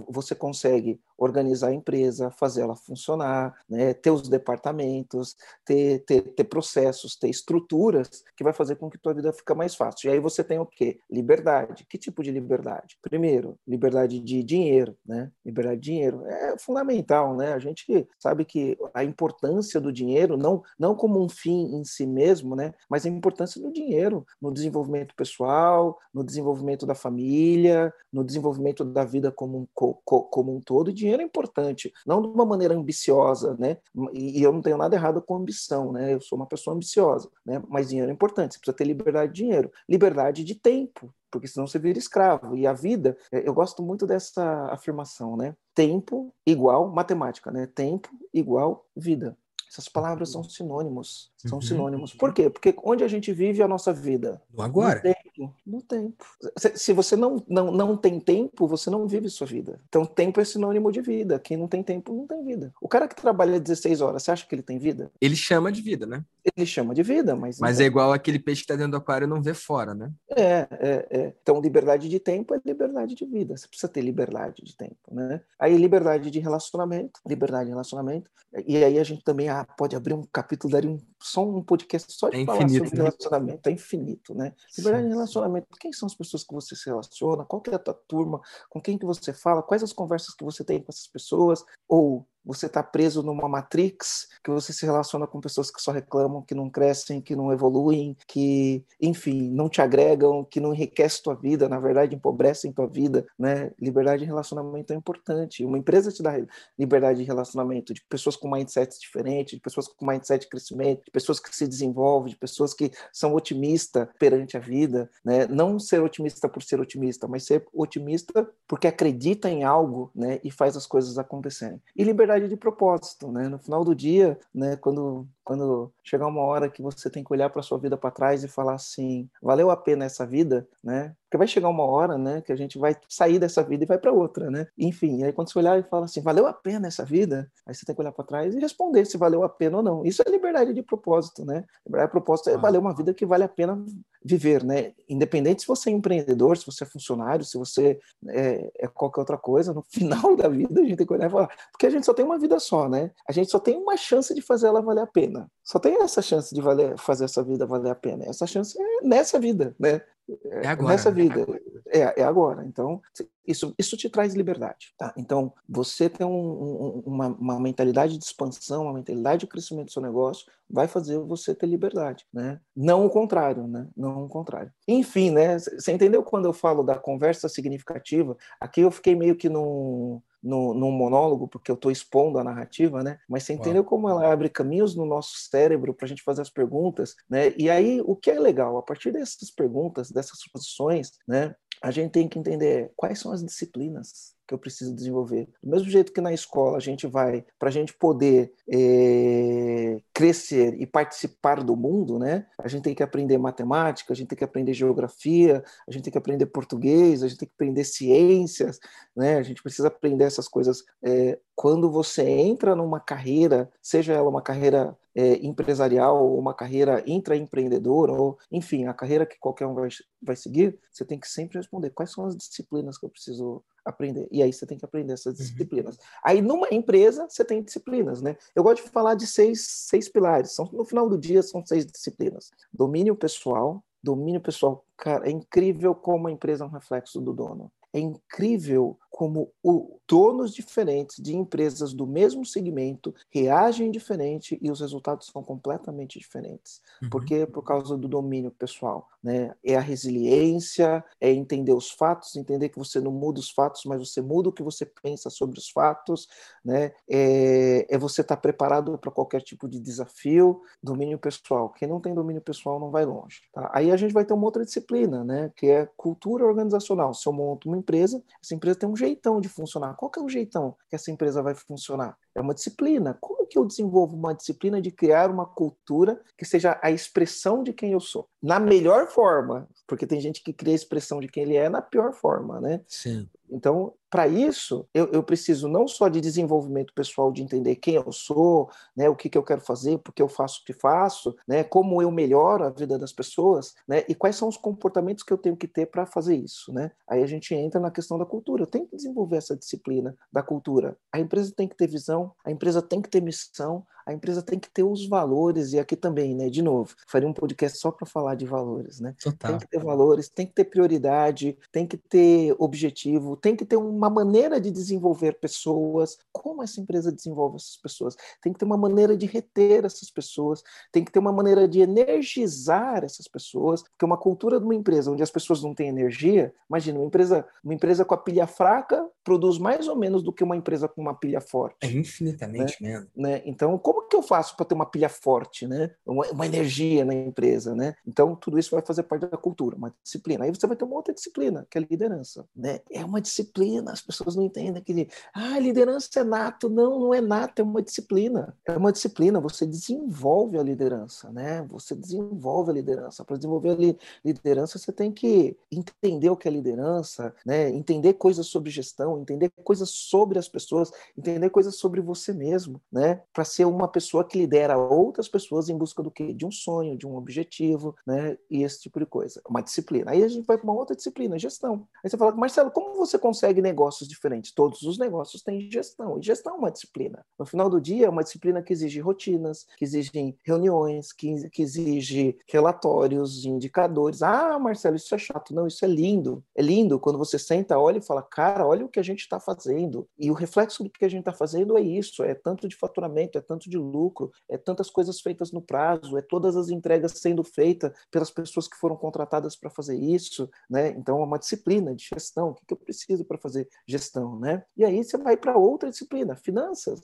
você consegue organizar a empresa, fazer ela funcionar, né? ter os departamentos, ter, ter, ter processos, ter estruturas que vai fazer com que tua vida fique mais fácil. E aí você tem o quê? Liberdade. Que tipo de liberdade? Primeiro, liberdade de dinheiro, né? Liberdade de dinheiro é fundamental, né? A gente sabe que a importância do dinheiro, não, não como um fim em si mesmo, né? Mas a importância do dinheiro no desenvolvimento pessoal, no desenvolvimento da família, no desenvolvimento da vida como um, como um todo. E dinheiro é importante, não de uma maneira ambiciosa, né? E, e eu não tenho nada errado com ambição, né? Eu sou uma pessoa ambiciosa, né? Mas dinheiro é importante, você precisa ter liberdade de dinheiro, liberdade de tempo, porque senão você vira escravo. E a vida, é, eu gosto muito dessa afirmação, né? Tempo igual matemática, né? Tempo igual vida. Essas palavras são sinônimos. São uhum. sinônimos. Por quê? Porque onde a gente vive a nossa vida? No agora. No tempo. No tempo. Se você não, não, não tem tempo, você não vive sua vida. Então, tempo é sinônimo de vida. Quem não tem tempo, não tem vida. O cara que trabalha 16 horas, você acha que ele tem vida? Ele chama de vida, né? Ele chama de vida, mas. Mas é igual aquele peixe que está dentro do aquário e não vê fora, né? É, é, é. Então, liberdade de tempo é liberdade de vida. Você precisa ter liberdade de tempo, né? Aí, liberdade de relacionamento, liberdade de relacionamento. E aí a gente também ah, pode abrir um capítulo, daria um, só um podcast só de é falar infinito, sobre né? relacionamento. É infinito, né? Liberdade de relacionamento. Quem são as pessoas que você se relaciona? Qual que é a tua turma? Com quem que você fala? Quais as conversas que você tem com essas pessoas? Ou você está preso numa matrix que você se relaciona com pessoas que só reclamam, que não crescem, que não evoluem, que, enfim, não te agregam, que não enriquecem tua vida, na verdade empobrecem tua vida, né? Liberdade de relacionamento é importante. Uma empresa te dá liberdade de relacionamento de pessoas com mindset diferente, de pessoas com mindset de crescimento, de pessoas que se desenvolvem, de pessoas que são otimistas perante a vida, né? Não ser otimista por ser otimista, mas ser otimista porque acredita em algo, né? E faz as coisas acontecerem. E liberdade de propósito, né? No final do dia, né, quando quando chegar uma hora que você tem que olhar para sua vida para trás e falar assim, valeu a pena essa vida, né? Porque vai chegar uma hora, né, que a gente vai sair dessa vida e vai para outra, né? Enfim, aí quando você olhar e fala assim, valeu a pena essa vida, aí você tem que olhar para trás e responder se valeu a pena ou não. Isso é liberdade de propósito, né? Liberdade de propósito é valer uma vida que vale a pena viver, né? Independente se você é empreendedor, se você é funcionário, se você é, é qualquer outra coisa, no final da vida a gente tem que olhar e falar, porque a gente só tem uma vida só, né? A gente só tem uma chance de fazer ela valer a pena pena. Só tem essa chance de valer, fazer essa vida valer a pena. Essa chance é nessa vida, né? É agora. Nessa né? vida. É, é agora. Então, isso, isso te traz liberdade. Tá? Então, você tem um, um, uma, uma, mentalidade de expansão, uma mentalidade de crescimento do seu negócio, vai fazer você ter liberdade. Né? Não o contrário. Né? Não o contrário. Enfim, né? você entendeu quando eu falo da conversa significativa? Aqui eu fiquei meio que num no, num monólogo, porque eu estou expondo a narrativa, né? Mas você entendeu como ela abre caminhos no nosso cérebro para a gente fazer as perguntas, né? E aí, o que é legal, a partir dessas perguntas, dessas posições, né? A gente tem que entender quais são as disciplinas que eu preciso desenvolver. Do mesmo jeito que na escola a gente vai, para a gente poder é, crescer e participar do mundo, né? A gente tem que aprender matemática, a gente tem que aprender geografia, a gente tem que aprender português, a gente tem que aprender ciências, né? A gente precisa aprender essas coisas. É, quando você entra numa carreira, seja ela uma carreira é, empresarial uma carreira intraempreendedora, ou enfim, a carreira que qualquer um vai, vai seguir, você tem que sempre responder quais são as disciplinas que eu preciso aprender. E aí você tem que aprender essas uhum. disciplinas. Uhum. Aí numa empresa você tem disciplinas, né? Eu gosto de falar de seis, seis pilares. São, no final do dia são seis disciplinas: domínio pessoal. Domínio pessoal, cara, é incrível como a empresa é um reflexo do dono. É incrível como o, donos diferentes de empresas do mesmo segmento reagem diferente e os resultados são completamente diferentes. Uhum. Porque por causa do domínio pessoal, né? É a resiliência, é entender os fatos, entender que você não muda os fatos, mas você muda o que você pensa sobre os fatos, né? É, é você estar tá preparado para qualquer tipo de desafio. Domínio pessoal. Quem não tem domínio pessoal não vai longe. Tá? Aí a gente vai ter uma outra disciplina, né? Que é cultura organizacional. Se eu monto uma empresa, essa empresa tem um jeitão de funcionar. Qual que é o jeitão que essa empresa vai funcionar? É uma disciplina. Como que eu desenvolvo uma disciplina de criar uma cultura que seja a expressão de quem eu sou? Na melhor forma, porque tem gente que cria a expressão de quem ele é na pior forma, né? Sim. Então, para isso, eu, eu, preciso não só de desenvolvimento pessoal, de entender quem eu sou, né, o que, que eu quero fazer, porque eu faço o que faço, né, como eu melhoro a vida das pessoas, né, e quais são os comportamentos que eu tenho que ter para fazer isso. Né? Aí a gente entra na questão da cultura. Eu tenho que desenvolver essa disciplina da cultura. A empresa tem que ter visão, a empresa tem que ter missão, a empresa tem que ter os valores, e aqui também, né? De novo, faria um podcast só para falar de valores, né? Total. Tem que ter valores, tem que ter prioridade, tem que ter objetivo, tem que ter uma maneira de desenvolver pessoas. Como essa empresa desenvolve essas pessoas? Tem que ter uma maneira de reter essas pessoas, tem que ter uma maneira de energizar essas pessoas, porque uma cultura de uma empresa onde as pessoas não têm energia, imagina, uma empresa, uma empresa com a pilha fraca produz mais ou menos do que uma empresa com uma pilha forte. É infinitamente né? menos. Né? Então, como como que eu faço para ter uma pilha forte, né? Uma, uma, energia na empresa, né? Então, tudo isso vai fazer parte da cultura, uma disciplina. Aí você vai ter uma outra disciplina, que é a liderança, né? É uma disciplina, as pessoas não entendem que, ah, liderança é nato. Não, não é nato, é uma disciplina. É uma disciplina, você desenvolve a liderança, né? Você desenvolve a liderança. Para desenvolver a liderança, você tem que entender o que é liderança, né? Entender coisas sobre gestão, entender coisas sobre as pessoas, entender coisas sobre você mesmo, né? Para ser uma uma pessoa que lidera outras pessoas em busca do quê? De um sonho, de um objetivo, né? E esse tipo de coisa. Uma disciplina. Aí a gente vai para uma outra disciplina, gestão. Aí você fala, Marcelo, como você consegue negócios diferentes? Todos os negócios têm gestão. E gestão é uma disciplina. No final do dia, é uma disciplina que exige rotinas, que exige reuniões, que, que exige relatórios, indicadores. Ah, Marcelo, isso é chato. Não, isso é lindo. É lindo quando você senta, olha e fala, cara, olha o que a gente está fazendo. E o reflexo do que a gente está fazendo é isso, é tanto de faturamento, é tanto de de lucro, é tantas coisas feitas no prazo, é todas as entregas sendo feitas pelas pessoas que foram contratadas para fazer isso, né? Então é uma disciplina de gestão. O que, eu preciso para fazer gestão, né? E aí você vai para outra disciplina, finanças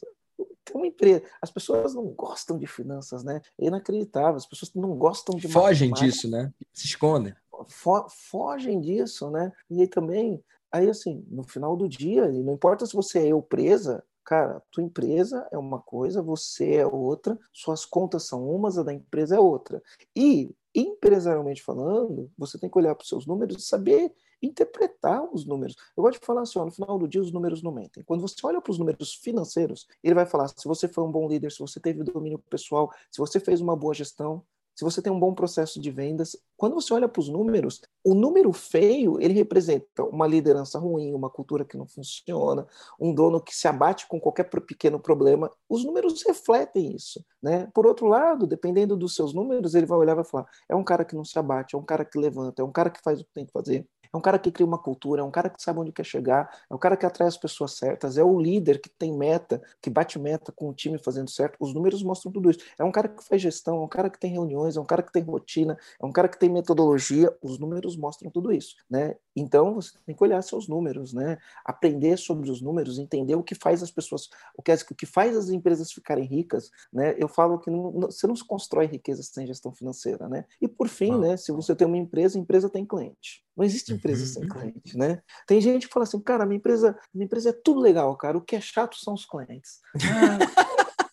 tem uma empresa. As pessoas não gostam de finanças, né? É inacreditável. As pessoas não gostam de fogem disso, né? Se escondem. Fo fogem disso, né? E aí também, aí assim, no final do dia, não importa se você é eu presa, Cara, tua empresa é uma coisa, você é outra, suas contas são umas, a da empresa é outra. E, empresarialmente falando, você tem que olhar para os seus números e saber interpretar os números. Eu gosto de falar assim, ó, no final do dia os números não mentem. Quando você olha para os números financeiros, ele vai falar se você foi um bom líder, se você teve domínio pessoal, se você fez uma boa gestão, se você tem um bom processo de vendas, quando você olha para os números, o número feio, ele representa uma liderança ruim, uma cultura que não funciona, um dono que se abate com qualquer pequeno problema. Os números refletem isso, né? Por outro lado, dependendo dos seus números, ele vai olhar e vai falar: é um cara que não se abate, é um cara que levanta, é um cara que faz o que tem que fazer. É um cara que cria uma cultura, é um cara que sabe onde quer chegar, é um cara que atrai as pessoas certas, é o líder que tem meta, que bate meta com o time fazendo certo. Os números mostram tudo isso. É um cara que faz gestão, é um cara que tem reuniões, é um cara que tem rotina, é um cara que tem metodologia. Os números mostram tudo isso, né? Então você tem que olhar seus números, né? Aprender sobre os números, entender o que faz as pessoas, o que, o que faz as empresas ficarem ricas, né? Eu falo que não, não, você não se constrói riqueza sem gestão financeira, né? E por fim, né? Se você tem uma empresa, a empresa tem cliente. Não existe empresa sem uhum. cliente, né? Tem gente que fala assim, cara, minha empresa, minha empresa é tudo legal, cara. O que é chato são os clientes. Ah,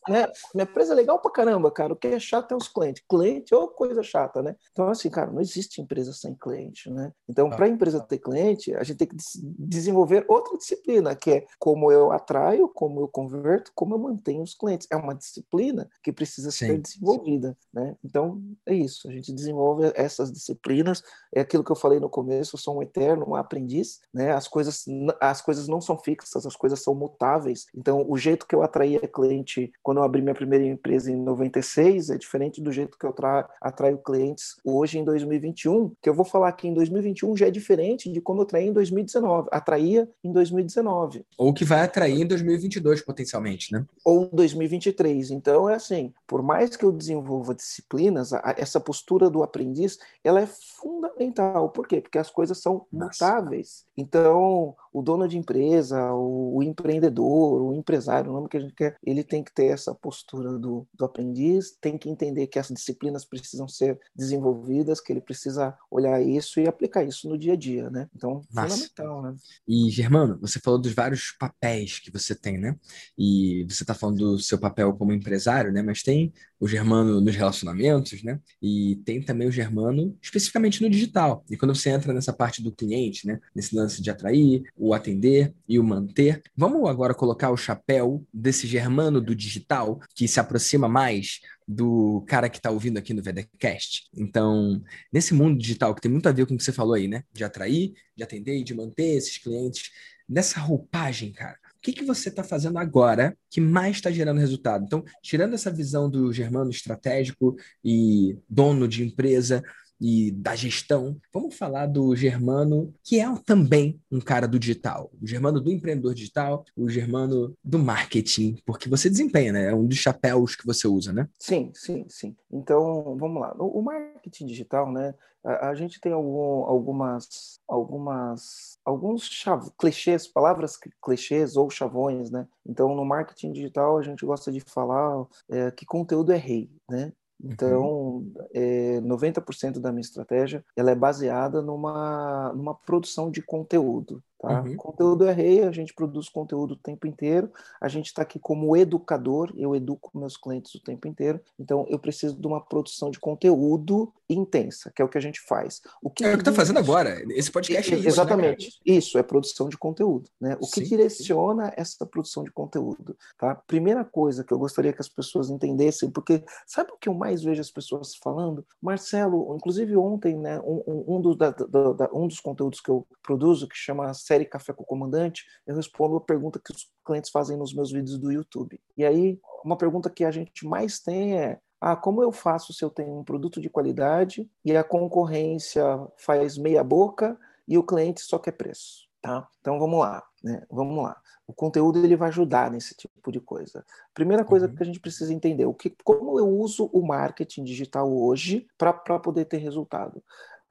né? Minha empresa é legal pra caramba, cara. O que é chato é os clientes. Cliente é coisa chata, né? Então, assim, cara, não existe empresa sem cliente, né? Então, para a empresa ter cliente, a gente tem que desenvolver outra disciplina, que é como eu atraio, como eu converto, como eu mantenho os clientes. É uma disciplina que precisa ser Sim. desenvolvida, né? Então, é isso. A gente desenvolve essas disciplinas. É aquilo que eu falei no começo, eu sou um eterno um aprendiz, né? As coisas, as coisas não são fixas, as coisas são mutáveis. Então, o jeito que eu atraía cliente quando quando eu abri minha primeira empresa em 96, é diferente do jeito que eu atraio clientes hoje em 2021, que eu vou falar que em 2021 já é diferente de como eu atraí em 2019, atraía em 2019. Ou que vai atrair em 2022 potencialmente, né? Ou 2023. Então é assim, por mais que eu desenvolva disciplinas, essa postura do aprendiz, ela é fundamental. Por quê? Porque as coisas são Nossa. mutáveis. Então, o dono de empresa, o, o, empreendedor, o empresário, o nome que a gente quer, ele tem que ter essa postura do, do aprendiz, tem que entender que as disciplinas precisam ser desenvolvidas, que ele precisa olhar isso e aplicar isso no dia a dia, né? Então, Nossa. fundamental, né? E, Germano, você falou dos vários papéis que você tem, né? E você está falando do seu papel como empresário, né? Mas tem o Germano nos relacionamentos, né? E tem também o Germano especificamente no digital. E quando você entra nessa parte do cliente, né? Nesse lance de atrair, o atender e o manter, vamos agora colocar o chapéu desse Germano do digital que se aproxima mais do cara que está ouvindo aqui no VDCast. Então, nesse mundo digital que tem muito a ver com o que você falou aí, né? De atrair, de atender e de manter esses clientes, nessa roupagem, cara, o que, que você está fazendo agora que mais está gerando resultado? Então, tirando essa visão do Germano estratégico e dono de empresa, e da gestão, vamos falar do Germano, que é também um cara do digital. O Germano do empreendedor digital, o Germano do marketing, porque você desempenha, né? É um dos chapéus que você usa, né? Sim, sim, sim. Então, vamos lá. O marketing digital, né? A, gente tem algum, algumas, algumas, alguns chav, clichês, palavras clichês ou chavões, né? Então, no marketing digital, a gente gosta de falar é, que conteúdo é rei, né? Então, uhum. é, 90% da minha estratégia ela é baseada numa, numa produção de conteúdo. Tá? Uhum. Conteúdo é rei, a gente produz conteúdo o tempo inteiro, a gente está aqui como educador, eu educo meus clientes o tempo inteiro, então eu preciso de uma produção de conteúdo intensa, que é o que a gente faz. O que é o que está fazendo agora, esse podcast é isso. Né, Exatamente, né, isso é produção de conteúdo. Né? O que sim, direciona sim. essa produção de conteúdo? Tá? Primeira coisa que eu gostaria que as pessoas entendessem, porque sabe o que eu mais vejo as pessoas falando? Marcelo, inclusive ontem, né, um, um, um, da, da, da, um dos conteúdos que eu produzo, que chama série Café com o Comandante, eu respondo a pergunta que os clientes fazem nos meus vídeos do YouTube. E aí, uma pergunta que a gente mais tem é: ah, como eu faço se eu tenho um produto de qualidade e a concorrência faz meia boca e o cliente só quer preço? Tá? Então vamos lá, né? Vamos lá. O conteúdo ele vai ajudar nesse tipo de coisa. Primeira coisa uhum. que a gente precisa entender, o que, como eu uso o marketing digital hoje para poder ter resultado.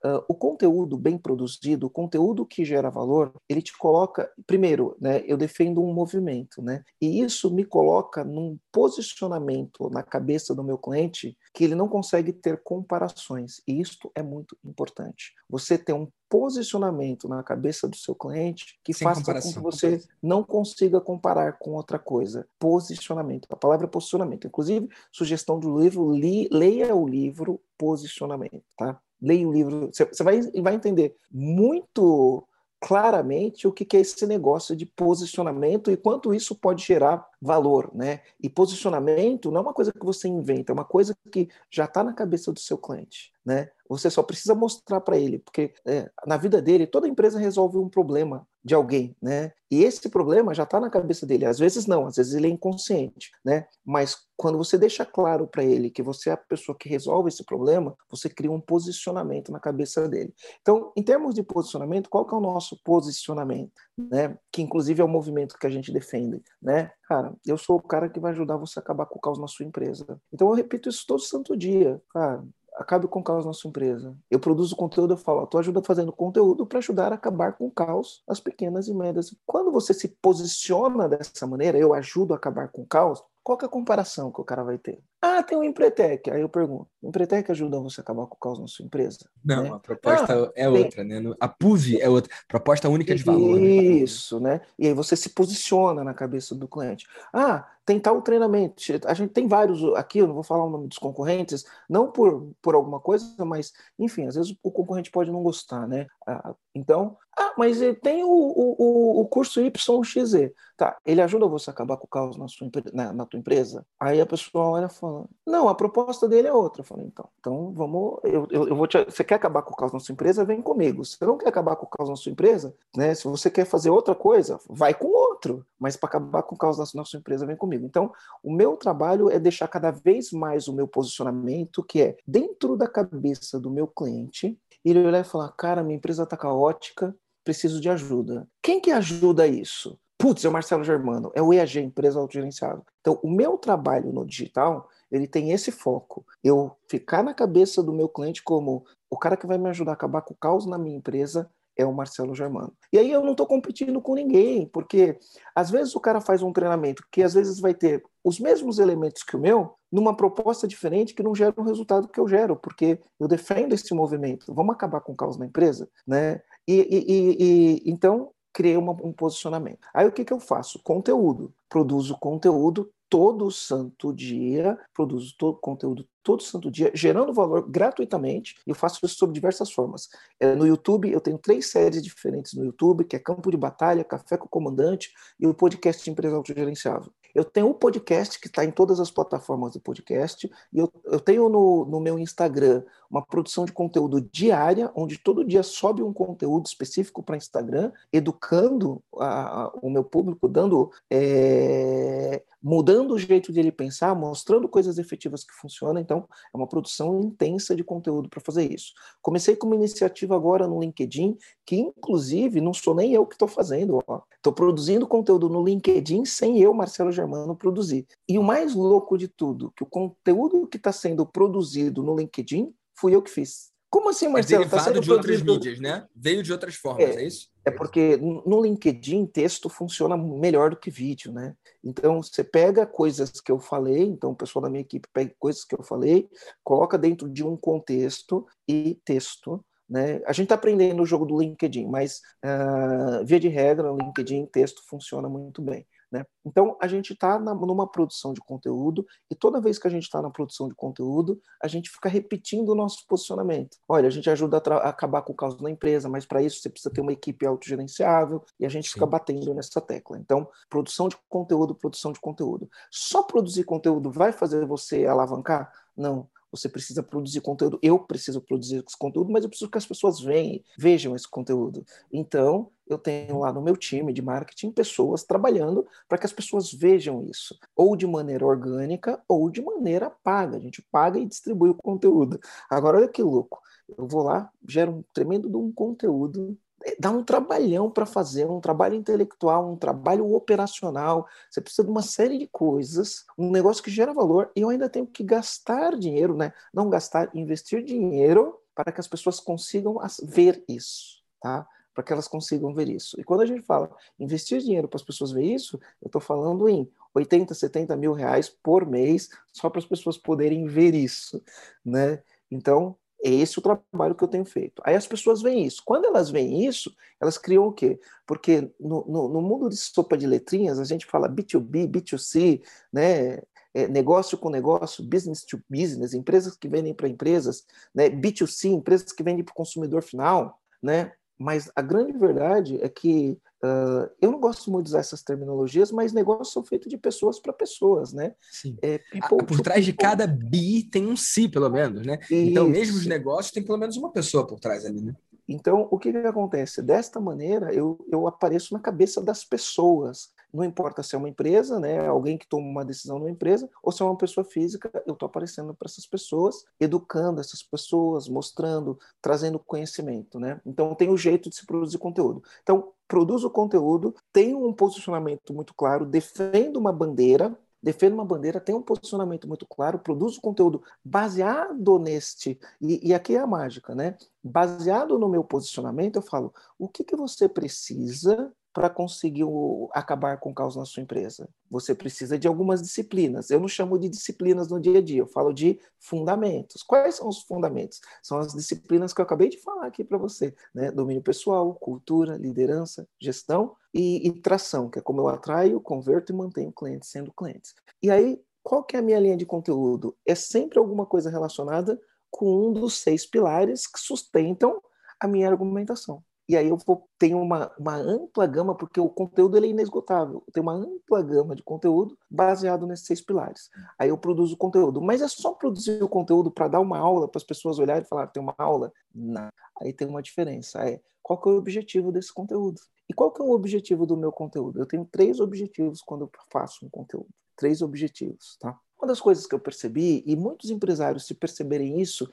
Uh, o conteúdo bem produzido, o conteúdo que gera valor, ele te coloca, primeiro, né, eu defendo um movimento, né, e isso me coloca num posicionamento na cabeça do meu cliente que ele não consegue ter comparações, e isto é muito importante. Você ter um posicionamento na cabeça do seu cliente que Sem faça comparação. com que você não consiga comparar com outra coisa. Posicionamento. A palavra é posicionamento. Inclusive, sugestão do livro, li, leia o livro Posicionamento, tá? Leia o livro, você vai, vai entender muito claramente o que é esse negócio de posicionamento e quanto isso pode gerar valor, né? E posicionamento não é uma coisa que você inventa, é uma coisa que já está na cabeça do seu cliente, né? Você só precisa mostrar para ele, porque é, na vida dele toda empresa resolve um problema de alguém, né? E esse problema já está na cabeça dele. Às vezes não, às vezes ele é inconsciente, né? Mas quando você deixa claro para ele que você é a pessoa que resolve esse problema, você cria um posicionamento na cabeça dele. Então, em termos de posicionamento, qual que é o nosso posicionamento, né? Que inclusive é o movimento que a gente defende, né? Cara, eu sou o cara que vai ajudar você a acabar com o caos na sua empresa. Então eu repito isso todo santo dia, cara acabe com o caos na sua empresa. Eu produzo conteúdo, eu falo, tu ajuda fazendo conteúdo para ajudar a acabar com o caos as pequenas e médias. Quando você se posiciona dessa maneira, eu ajudo a acabar com o caos, qual é a comparação que o cara vai ter? Ah, tem um Empretec. Aí eu pergunto: o Empretec ajuda você a acabar com o caos na sua empresa? Não, né? a proposta ah, é outra, tem... né? A PUV é outra. Proposta única de valor. Né? Isso, né? E aí você se posiciona na cabeça do cliente. Ah, tem tal treinamento. A gente tem vários aqui, eu não vou falar o nome dos concorrentes, não por, por alguma coisa, mas, enfim, às vezes o concorrente pode não gostar, né? Ah, então, ah, mas tem o, o, o curso YXZ. Tá, ele ajuda você a acabar com o caos na, sua, na, na tua empresa? Aí a pessoa olha e fala, não, a proposta dele é outra. Eu falei, então, então vamos, eu, eu, eu vou te, você quer acabar com o caos na sua empresa? Vem comigo. Se você não quer acabar com o caos na sua empresa, né, se você quer fazer outra coisa, vai com outro. Mas para acabar com o caos na sua empresa, vem comigo. Então, o meu trabalho é deixar cada vez mais o meu posicionamento, que é dentro da cabeça do meu cliente, ele olhar e falar, cara, minha empresa está caótica, preciso de ajuda. Quem que ajuda isso? Putz, é o Marcelo Germano, é o EAG, empresa autogerenciável. Então, o meu trabalho no digital, ele tem esse foco. Eu ficar na cabeça do meu cliente como o cara que vai me ajudar a acabar com o caos na minha empresa é o Marcelo Germano. E aí eu não estou competindo com ninguém, porque às vezes o cara faz um treinamento que às vezes vai ter os mesmos elementos que o meu, numa proposta diferente que não gera o resultado que eu gero, porque eu defendo esse movimento. Vamos acabar com o caos na empresa, né? E, e, e então criei uma, um posicionamento. Aí o que, que eu faço? Conteúdo. Produzo conteúdo todo santo dia, produzo todo conteúdo todo santo dia, gerando valor gratuitamente, e eu faço isso sob diversas formas. É, no YouTube, eu tenho três séries diferentes no YouTube, que é Campo de Batalha, Café com o Comandante e o podcast Empresa Autogerenciável. Eu tenho o um podcast que está em todas as plataformas do podcast, e eu, eu tenho no, no meu Instagram uma produção de conteúdo diária, onde todo dia sobe um conteúdo específico para Instagram, educando a, a, o meu público, dando é, mudando o jeito de ele pensar, mostrando coisas efetivas que funcionam. Então, é uma produção intensa de conteúdo para fazer isso. Comecei com uma iniciativa agora no LinkedIn, que inclusive não sou nem eu que estou fazendo. Estou produzindo conteúdo no LinkedIn sem eu, Marcelo Germano, produzir. E o mais louco de tudo, que o conteúdo que está sendo produzido no LinkedIn fui eu que fiz. Como assim, Marcelo? É derivado tá de outras mídias, né? Veio de outras formas, é, é isso? É porque no LinkedIn texto funciona melhor do que vídeo, né? Então você pega coisas que eu falei, então o pessoal da minha equipe pega coisas que eu falei, coloca dentro de um contexto e texto. Né? A gente está aprendendo o jogo do LinkedIn, mas uh, via de regra, o LinkedIn texto funciona muito bem. Né? Então, a gente está numa produção de conteúdo e toda vez que a gente está na produção de conteúdo, a gente fica repetindo o nosso posicionamento. Olha, a gente ajuda a, a acabar com o caos na empresa, mas para isso você precisa ter uma equipe autogerenciável e a gente Sim. fica batendo nessa tecla. Então, produção de conteúdo, produção de conteúdo. Só produzir conteúdo vai fazer você alavancar? Não você precisa produzir conteúdo, eu preciso produzir esse conteúdo, mas eu preciso que as pessoas venham, vejam esse conteúdo. Então, eu tenho lá no meu time de marketing pessoas trabalhando para que as pessoas vejam isso, ou de maneira orgânica ou de maneira paga. A gente paga e distribui o conteúdo. Agora, olha que louco. Eu vou lá, gero um tremendo de um conteúdo dá um trabalhão para fazer, um trabalho intelectual, um trabalho operacional. Você precisa de uma série de coisas, um negócio que gera valor, e eu ainda tenho que gastar dinheiro, né? Não gastar, investir dinheiro para que as pessoas consigam ver isso, tá? Para que elas consigam ver isso. E quando a gente fala investir dinheiro para as pessoas ver isso, eu estou falando em 80, 70 mil reais por mês só para as pessoas poderem ver isso, né? Então, é esse o trabalho que eu tenho feito. Aí as pessoas veem isso. Quando elas veem isso, elas criam o quê? Porque no, no, no mundo de sopa de letrinhas, a gente fala B2B, B2C, né? É, negócio com negócio, business to business, empresas que vendem para empresas, né? B2C, empresas que vendem para o consumidor final, né? Mas a grande verdade é que Uh, eu não gosto muito de usar essas terminologias, mas negócios são feitos de pessoas para pessoas, né? Sim. É, people, por trás de cada bi tem um si, pelo menos, né? Isso. Então, mesmo os negócios tem pelo menos uma pessoa por trás ali, né? Então, o que, que acontece? Desta maneira, eu, eu apareço na cabeça das pessoas. Não importa se é uma empresa, né, alguém que toma uma decisão numa empresa, ou se é uma pessoa física, eu estou aparecendo para essas pessoas, educando essas pessoas, mostrando, trazendo conhecimento. Né? Então, tem o jeito de se produzir conteúdo. Então, produz o conteúdo, tem um posicionamento muito claro, defende uma bandeira, defende uma bandeira, tem um posicionamento muito claro, produz o conteúdo baseado neste, e, e, aqui é a mágica, né? Baseado no meu posicionamento, eu falo, o que, que você precisa para conseguir o, acabar com o caos na sua empresa? Você precisa de algumas disciplinas. Eu não chamo de disciplinas no dia a dia, eu falo de fundamentos. Quais são os fundamentos? São as disciplinas que eu acabei de falar aqui para você: né? domínio pessoal, cultura, liderança, gestão e, e tração, que é como eu atraio, converto e mantenho clientes sendo clientes. E aí, qual que é a minha linha de conteúdo? É sempre alguma coisa relacionada com um dos seis pilares que sustentam a minha argumentação e aí eu vou ter uma, uma ampla gama, porque o conteúdo ele é inesgotável. Tem uma ampla gama de conteúdo baseado nesses seis pilares. Aí eu produzo conteúdo. Mas é só produzir o conteúdo para dar uma aula, para as pessoas olharem e falar, tem uma aula? Não. Aí tem uma diferença. É qual que é o objetivo desse conteúdo? E qual que é o objetivo do meu conteúdo? Eu tenho três objetivos quando eu faço um conteúdo. Três objetivos, tá? Uma das coisas que eu percebi, e muitos empresários, se perceberem isso,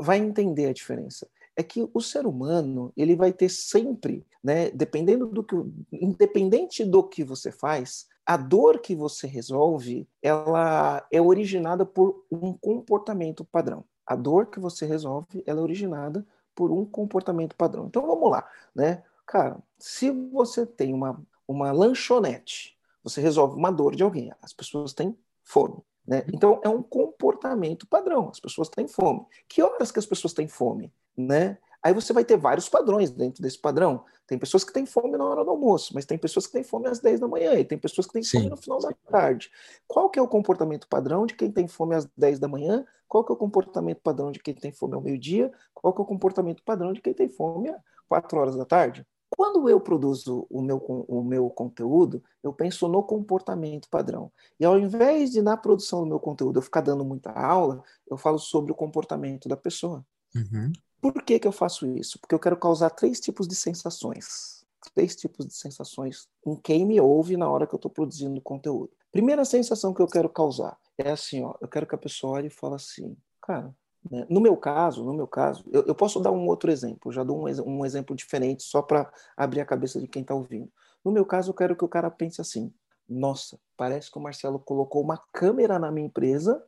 vai entender a diferença é que o ser humano ele vai ter sempre, né, dependendo do que, independente do que você faz, a dor que você resolve, ela é originada por um comportamento padrão. A dor que você resolve, ela é originada por um comportamento padrão. Então vamos lá, né? Cara, se você tem uma, uma lanchonete, você resolve uma dor de alguém, as pessoas têm fome. Né? Então é um comportamento padrão, as pessoas têm fome. Que horas que as pessoas têm fome? Né? Aí você vai ter vários padrões dentro desse padrão. Tem pessoas que têm fome na hora do almoço, mas tem pessoas que têm fome às 10 da manhã, e tem pessoas que têm Sim. fome no final da tarde. Qual que é o comportamento padrão de quem tem fome às 10 da manhã? Qual que é o comportamento padrão de quem tem fome ao meio-dia? Qual que é o comportamento padrão de quem tem fome às 4 horas da tarde? Quando eu produzo o meu, o meu conteúdo, eu penso no comportamento padrão. E ao invés de, na produção do meu conteúdo, eu ficar dando muita aula, eu falo sobre o comportamento da pessoa. Uhum. Por que, que eu faço isso? Porque eu quero causar três tipos de sensações. Três tipos de sensações em quem me ouve na hora que eu estou produzindo conteúdo. Primeira sensação que eu quero causar é assim, ó, eu quero que a pessoa olhe e fale assim, cara, né? No meu caso, no meu caso, eu, eu, posso dar um outro exemplo, já dou um, um exemplo diferente só para abrir a cabeça de quem está ouvindo. No meu caso, eu quero que o cara pense assim: nossa, parece que o Marcelo colocou uma câmera na minha empresa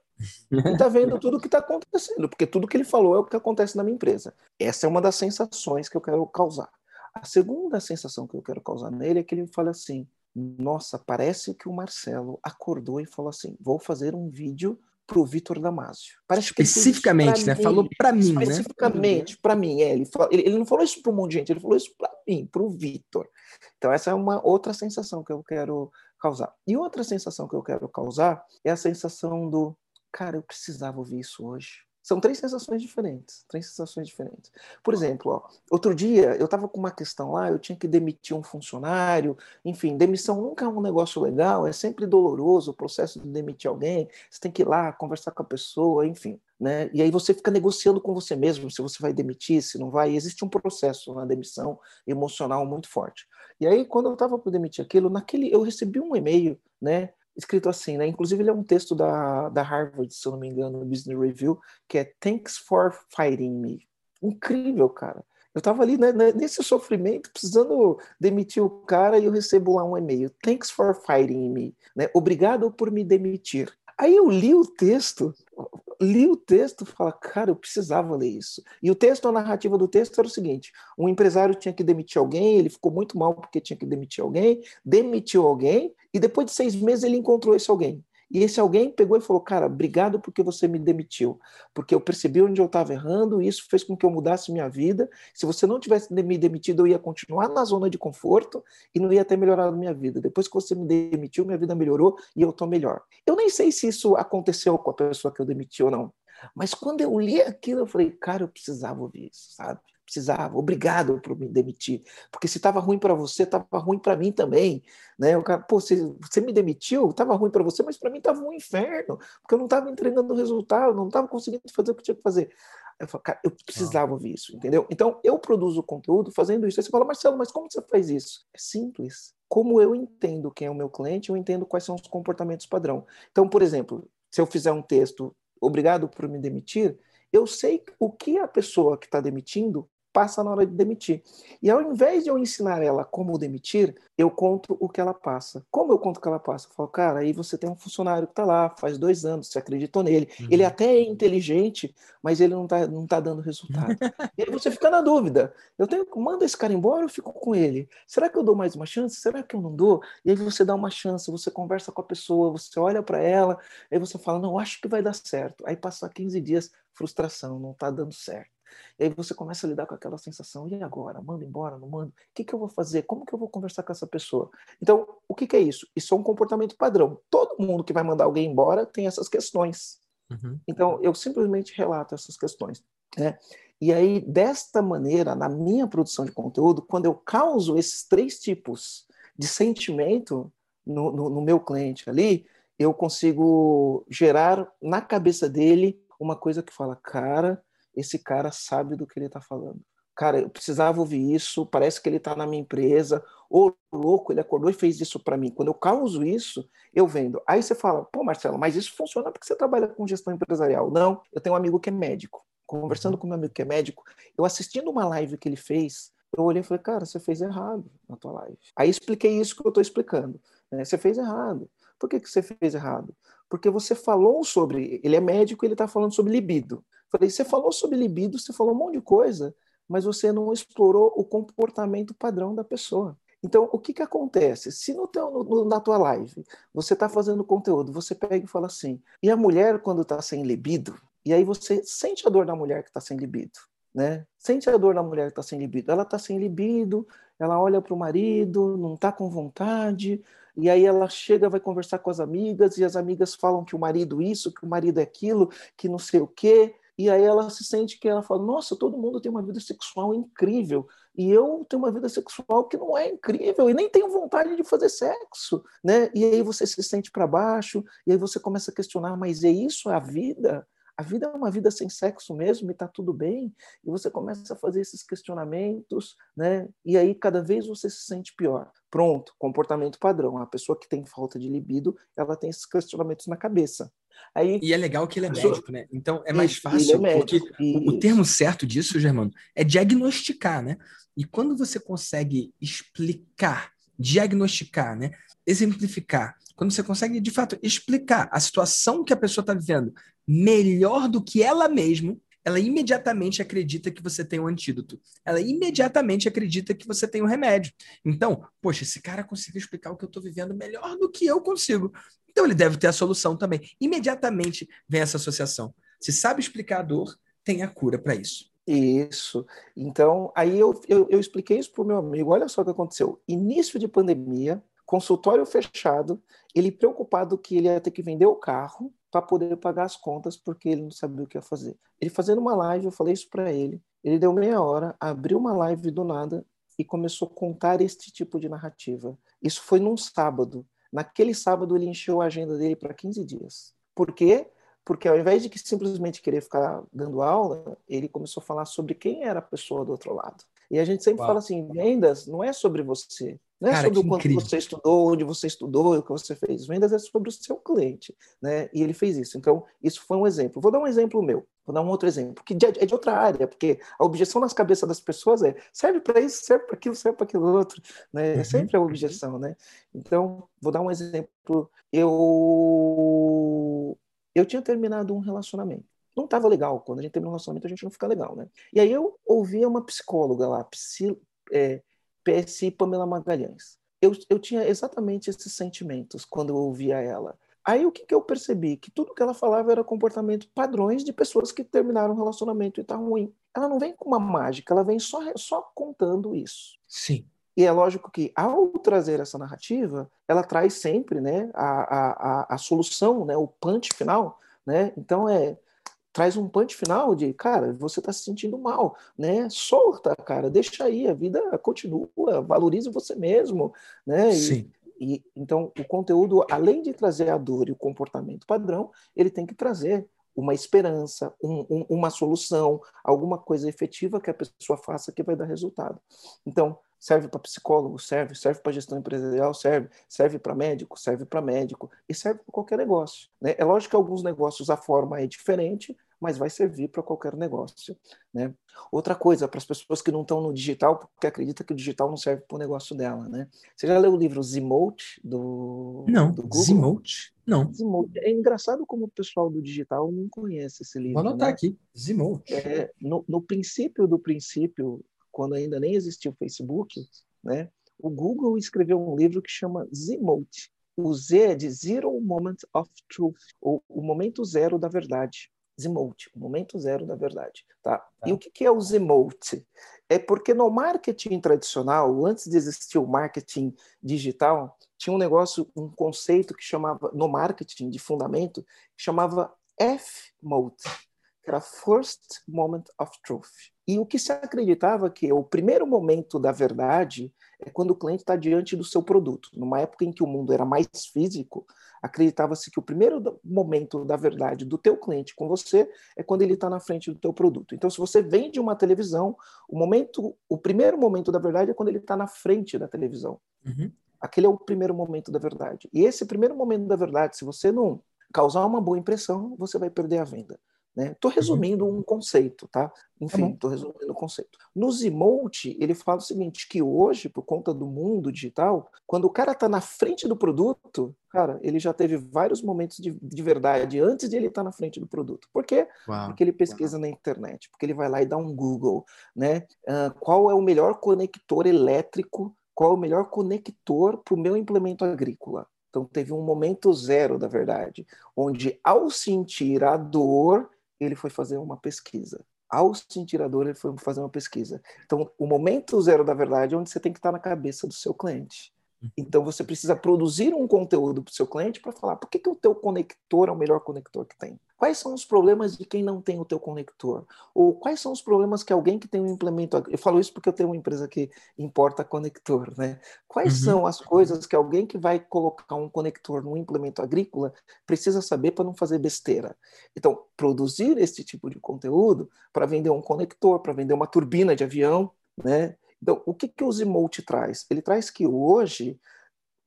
e está vendo tudo o que está acontecendo, porque tudo que ele falou é o que acontece na minha empresa. Essa é uma das sensações que eu quero causar. A segunda sensação que eu quero causar nele é que ele fale assim: Nossa, parece que o Marcelo acordou e falou assim: Vou fazer um vídeo para o Vitor Damasio. Parece Especificamente, né? Mim. Falou para mim, né? Especificamente para mim, é. Ele, falou, ele, ele, não falou isso para um monte de gente, ele falou isso para mim, para o Vitor. Então essa é uma outra sensação que eu quero causar. E outra sensação que eu quero causar é a sensação do cara, eu precisava ouvir isso hoje. São três sensações diferentes, três sensações diferentes. Por exemplo, ó, outro dia eu estava com uma questão lá, eu tinha que demitir um funcionário, enfim, demissão nunca é um negócio legal, é sempre doloroso o processo de demitir alguém, você tem que ir lá conversar com a pessoa, enfim. Né? E aí você fica negociando com você mesmo se você vai demitir, se não vai. E existe um processo na demissão emocional muito forte. E aí, quando eu estava para demitir aquilo, naquele eu recebi um e-mail, né? Escrito assim, né? Inclusive ele é um texto da, da Harvard, se eu não me engano, no Business Review, que é Thanks for Fighting Me. Incrível, cara. Eu estava ali né, né, nesse sofrimento, precisando demitir o cara, e eu recebo lá um e-mail. Thanks for fighting me. Né? Obrigado por me demitir. Aí eu li o texto, li o texto e fala, cara, eu precisava ler isso. E o texto, a narrativa do texto era o seguinte: um empresário tinha que demitir alguém, ele ficou muito mal porque tinha que demitir alguém, demitiu alguém, e depois de seis meses ele encontrou esse alguém. E esse alguém pegou e falou: Cara, obrigado porque você me demitiu, porque eu percebi onde eu estava errando, e isso fez com que eu mudasse minha vida. Se você não tivesse me demitido, eu ia continuar na zona de conforto e não ia ter melhorado minha vida. Depois que você me demitiu, minha vida melhorou e eu estou melhor. Eu nem sei se isso aconteceu com a pessoa que eu demiti ou não, mas quando eu li aquilo, eu falei: Cara, eu precisava ouvir isso, sabe? Precisava, obrigado por me demitir, porque se estava ruim para você, estava ruim para mim também, né? O cara, pô, você, você me demitiu, estava ruim para você, mas para mim estava um inferno, porque eu não estava entregando resultado, não estava conseguindo fazer o que tinha que fazer. Eu falo, cara, eu precisava ouvir isso, entendeu? Então, eu produzo conteúdo fazendo isso. Aí você fala, Marcelo, mas como você faz isso? É simples. Como eu entendo quem é o meu cliente, eu entendo quais são os comportamentos padrão. Então, por exemplo, se eu fizer um texto, obrigado por me demitir, eu sei o que a pessoa que está demitindo passa na hora de demitir. E ao invés de eu ensinar ela como demitir, eu conto o que ela passa. Como eu conto o que ela passa? Eu falo, cara, aí você tem um funcionário que está lá, faz dois anos, você acreditou nele. Uhum. Ele até é inteligente, mas ele não está não tá dando resultado. e aí você fica na dúvida. Eu tenho, manda esse cara embora, eu fico com ele. Será que eu dou mais uma chance? Será que eu não dou? E aí você dá uma chance, você conversa com a pessoa, você olha para ela, aí você fala, não, acho que vai dar certo. Aí passa 15 dias, frustração, não está dando certo. E aí você começa a lidar com aquela sensação, e agora? Manda embora, não manda? O que, que eu vou fazer? Como que eu vou conversar com essa pessoa? Então, o que, que é isso? Isso é um comportamento padrão. Todo mundo que vai mandar alguém embora tem essas questões. Uhum. Então, eu simplesmente relato essas questões. Né? E aí, desta maneira, na minha produção de conteúdo, quando eu causo esses três tipos de sentimento no, no, no meu cliente ali, eu consigo gerar na cabeça dele uma coisa que fala, cara, esse cara sabe do que ele está falando. Cara, eu precisava ouvir isso, parece que ele está na minha empresa, ou louco, ele acordou e fez isso para mim. Quando eu causo isso, eu vendo. Aí você fala, pô, Marcelo, mas isso funciona porque você trabalha com gestão empresarial. Não, eu tenho um amigo que é médico. Conversando uhum. com meu amigo que é médico, eu assistindo uma live que ele fez, eu olhei e falei, cara, você fez errado na tua live. Aí expliquei isso que eu estou explicando. Né? Você fez errado. Por que, que você fez errado? Porque você falou sobre. Ele é médico ele está falando sobre libido. Falei, você falou sobre libido, você falou um monte de coisa, mas você não explorou o comportamento padrão da pessoa. Então, o que, que acontece? Se no teu, no, na tua live você está fazendo conteúdo, você pega e fala assim, e a mulher quando está sem libido, e aí você sente a dor da mulher que está sem libido. né? Sente a dor da mulher que está sem libido. Ela está sem libido, ela olha para o marido, não está com vontade, e aí ela chega, vai conversar com as amigas, e as amigas falam que o marido isso, que o marido é aquilo, que não sei o quê, e aí ela se sente que ela fala, nossa, todo mundo tem uma vida sexual incrível, e eu tenho uma vida sexual que não é incrível, e nem tenho vontade de fazer sexo, né? E aí você se sente para baixo, e aí você começa a questionar, mas é isso a vida? a vida é uma vida sem sexo mesmo e está tudo bem, e você começa a fazer esses questionamentos, né? E aí cada vez você se sente pior. Pronto, comportamento padrão. A pessoa que tem falta de libido, ela tem esses questionamentos na cabeça. Aí, e é legal que ele é médico, né? Então é mais fácil, é porque o, o termo certo disso, Germano, é diagnosticar, né? E quando você consegue explicar, diagnosticar, né? Exemplificar, quando você consegue, de fato, explicar a situação que a pessoa está vivendo melhor do que ela mesma, ela imediatamente acredita que você tem um antídoto. Ela imediatamente acredita que você tem um remédio. Então, poxa, esse cara conseguiu explicar o que eu estou vivendo melhor do que eu consigo. Então, ele deve ter a solução também. Imediatamente vem essa associação. Se sabe explicar a dor, tem a cura para isso. Isso. Então, aí eu, eu, eu expliquei isso para o meu amigo. Olha só o que aconteceu. Início de pandemia, consultório fechado, ele preocupado que ele ia ter que vender o carro para poder pagar as contas, porque ele não sabia o que ia fazer. Ele fazendo uma live, eu falei isso para ele. Ele deu meia hora, abriu uma live do nada e começou a contar este tipo de narrativa. Isso foi num sábado. Naquele sábado, ele encheu a agenda dele para 15 dias. Por quê? Porque ao invés de que simplesmente querer ficar dando aula, ele começou a falar sobre quem era a pessoa do outro lado. E a gente sempre Uau. fala assim: vendas não é sobre você, não é Cara, sobre o quanto incrível. você estudou, onde você estudou, o que você fez. Vendas é sobre o seu cliente, né? E ele fez isso. Então, isso foi um exemplo. Vou dar um exemplo meu. Vou dar um outro exemplo, que é de outra área, porque a objeção nas cabeças das pessoas é serve para isso, serve para aquilo, serve para aquilo outro, né? É uhum. sempre a objeção, né? Então, vou dar um exemplo. Eu eu tinha terminado um relacionamento. Não estava legal. Quando a gente termina um relacionamento, a gente não fica legal, né? E aí eu ouvia uma psicóloga lá, psi, é, PSI Pamela Magalhães. Eu, eu tinha exatamente esses sentimentos quando eu ouvia ela. Aí o que, que eu percebi? Que tudo que ela falava era comportamento padrões de pessoas que terminaram um relacionamento e tá ruim. Ela não vem com uma mágica, ela vem só, só contando isso. Sim. E é lógico que, ao trazer essa narrativa, ela traz sempre né, a, a, a, solução, né, o punch final. Né? Então, é traz um punch final de, cara, você está se sentindo mal, né? Solta, cara, deixa aí, a vida continua, valorize você mesmo, né? Sim. E, e, então, o conteúdo, além de trazer a dor e o comportamento padrão, ele tem que trazer uma esperança, um, um, uma solução, alguma coisa efetiva que a pessoa faça que vai dar resultado. Então, serve para psicólogo, serve, serve para gestão empresarial, serve, serve para médico, serve para médico e serve para qualquer negócio. Né? É lógico que alguns negócios a forma é diferente, mas vai servir para qualquer negócio. Né? Outra coisa, para as pessoas que não estão no digital, porque acredita que o digital não serve para o negócio dela. Né? Você já leu o livro Zimote do, não, do Google? Zimote? Não. Zimote. É engraçado como o pessoal do digital não conhece esse livro. Vou anotar né? aqui, Zimote. É, no, no princípio do princípio, quando ainda nem existia o Facebook, né, o Google escreveu um livro que chama Zimote. O Z é de Zero Moment of Truth, ou o momento zero da verdade. Zemote, momento zero da verdade. Tá? tá? E o que é o Zemote? É porque no marketing tradicional, antes de existir o marketing digital, tinha um negócio, um conceito que chamava, no marketing de fundamento, que chamava F-Mode, que era First Moment of Truth. E o que se acreditava que o primeiro momento da verdade é quando o cliente está diante do seu produto. Numa época em que o mundo era mais físico, acreditava-se que o primeiro momento da verdade do teu cliente com você é quando ele está na frente do teu produto. Então, se você vende uma televisão, o momento, o primeiro momento da verdade é quando ele está na frente da televisão. Uhum. Aquele é o primeiro momento da verdade. E esse primeiro momento da verdade, se você não causar uma boa impressão, você vai perder a venda. Estou né? resumindo um conceito, tá? Enfim, estou tá resumindo o um conceito. No Zimote, ele fala o seguinte, que hoje, por conta do mundo digital, quando o cara está na frente do produto, cara, ele já teve vários momentos de, de verdade antes de ele estar tá na frente do produto. Por quê? Uau. Porque ele pesquisa Uau. na internet, porque ele vai lá e dá um Google, né? Uh, qual é o melhor conector elétrico, qual é o melhor conector para o meu implemento agrícola? Então, teve um momento zero da verdade, onde ao sentir a dor, ele foi fazer uma pesquisa. Ao sentir a dor, ele foi fazer uma pesquisa. Então, o momento zero da verdade é onde você tem que estar na cabeça do seu cliente. Então você precisa produzir um conteúdo para o seu cliente para falar por que, que o teu conector é o melhor conector que tem. Quais são os problemas de quem não tem o teu conector? Ou quais são os problemas que alguém que tem um implemento... Eu falo isso porque eu tenho uma empresa que importa conector, né? Quais uhum. são as coisas que alguém que vai colocar um conector num implemento agrícola precisa saber para não fazer besteira? Então, produzir esse tipo de conteúdo para vender um conector, para vender uma turbina de avião, né? Então, o que, que o Zimote traz? Ele traz que hoje,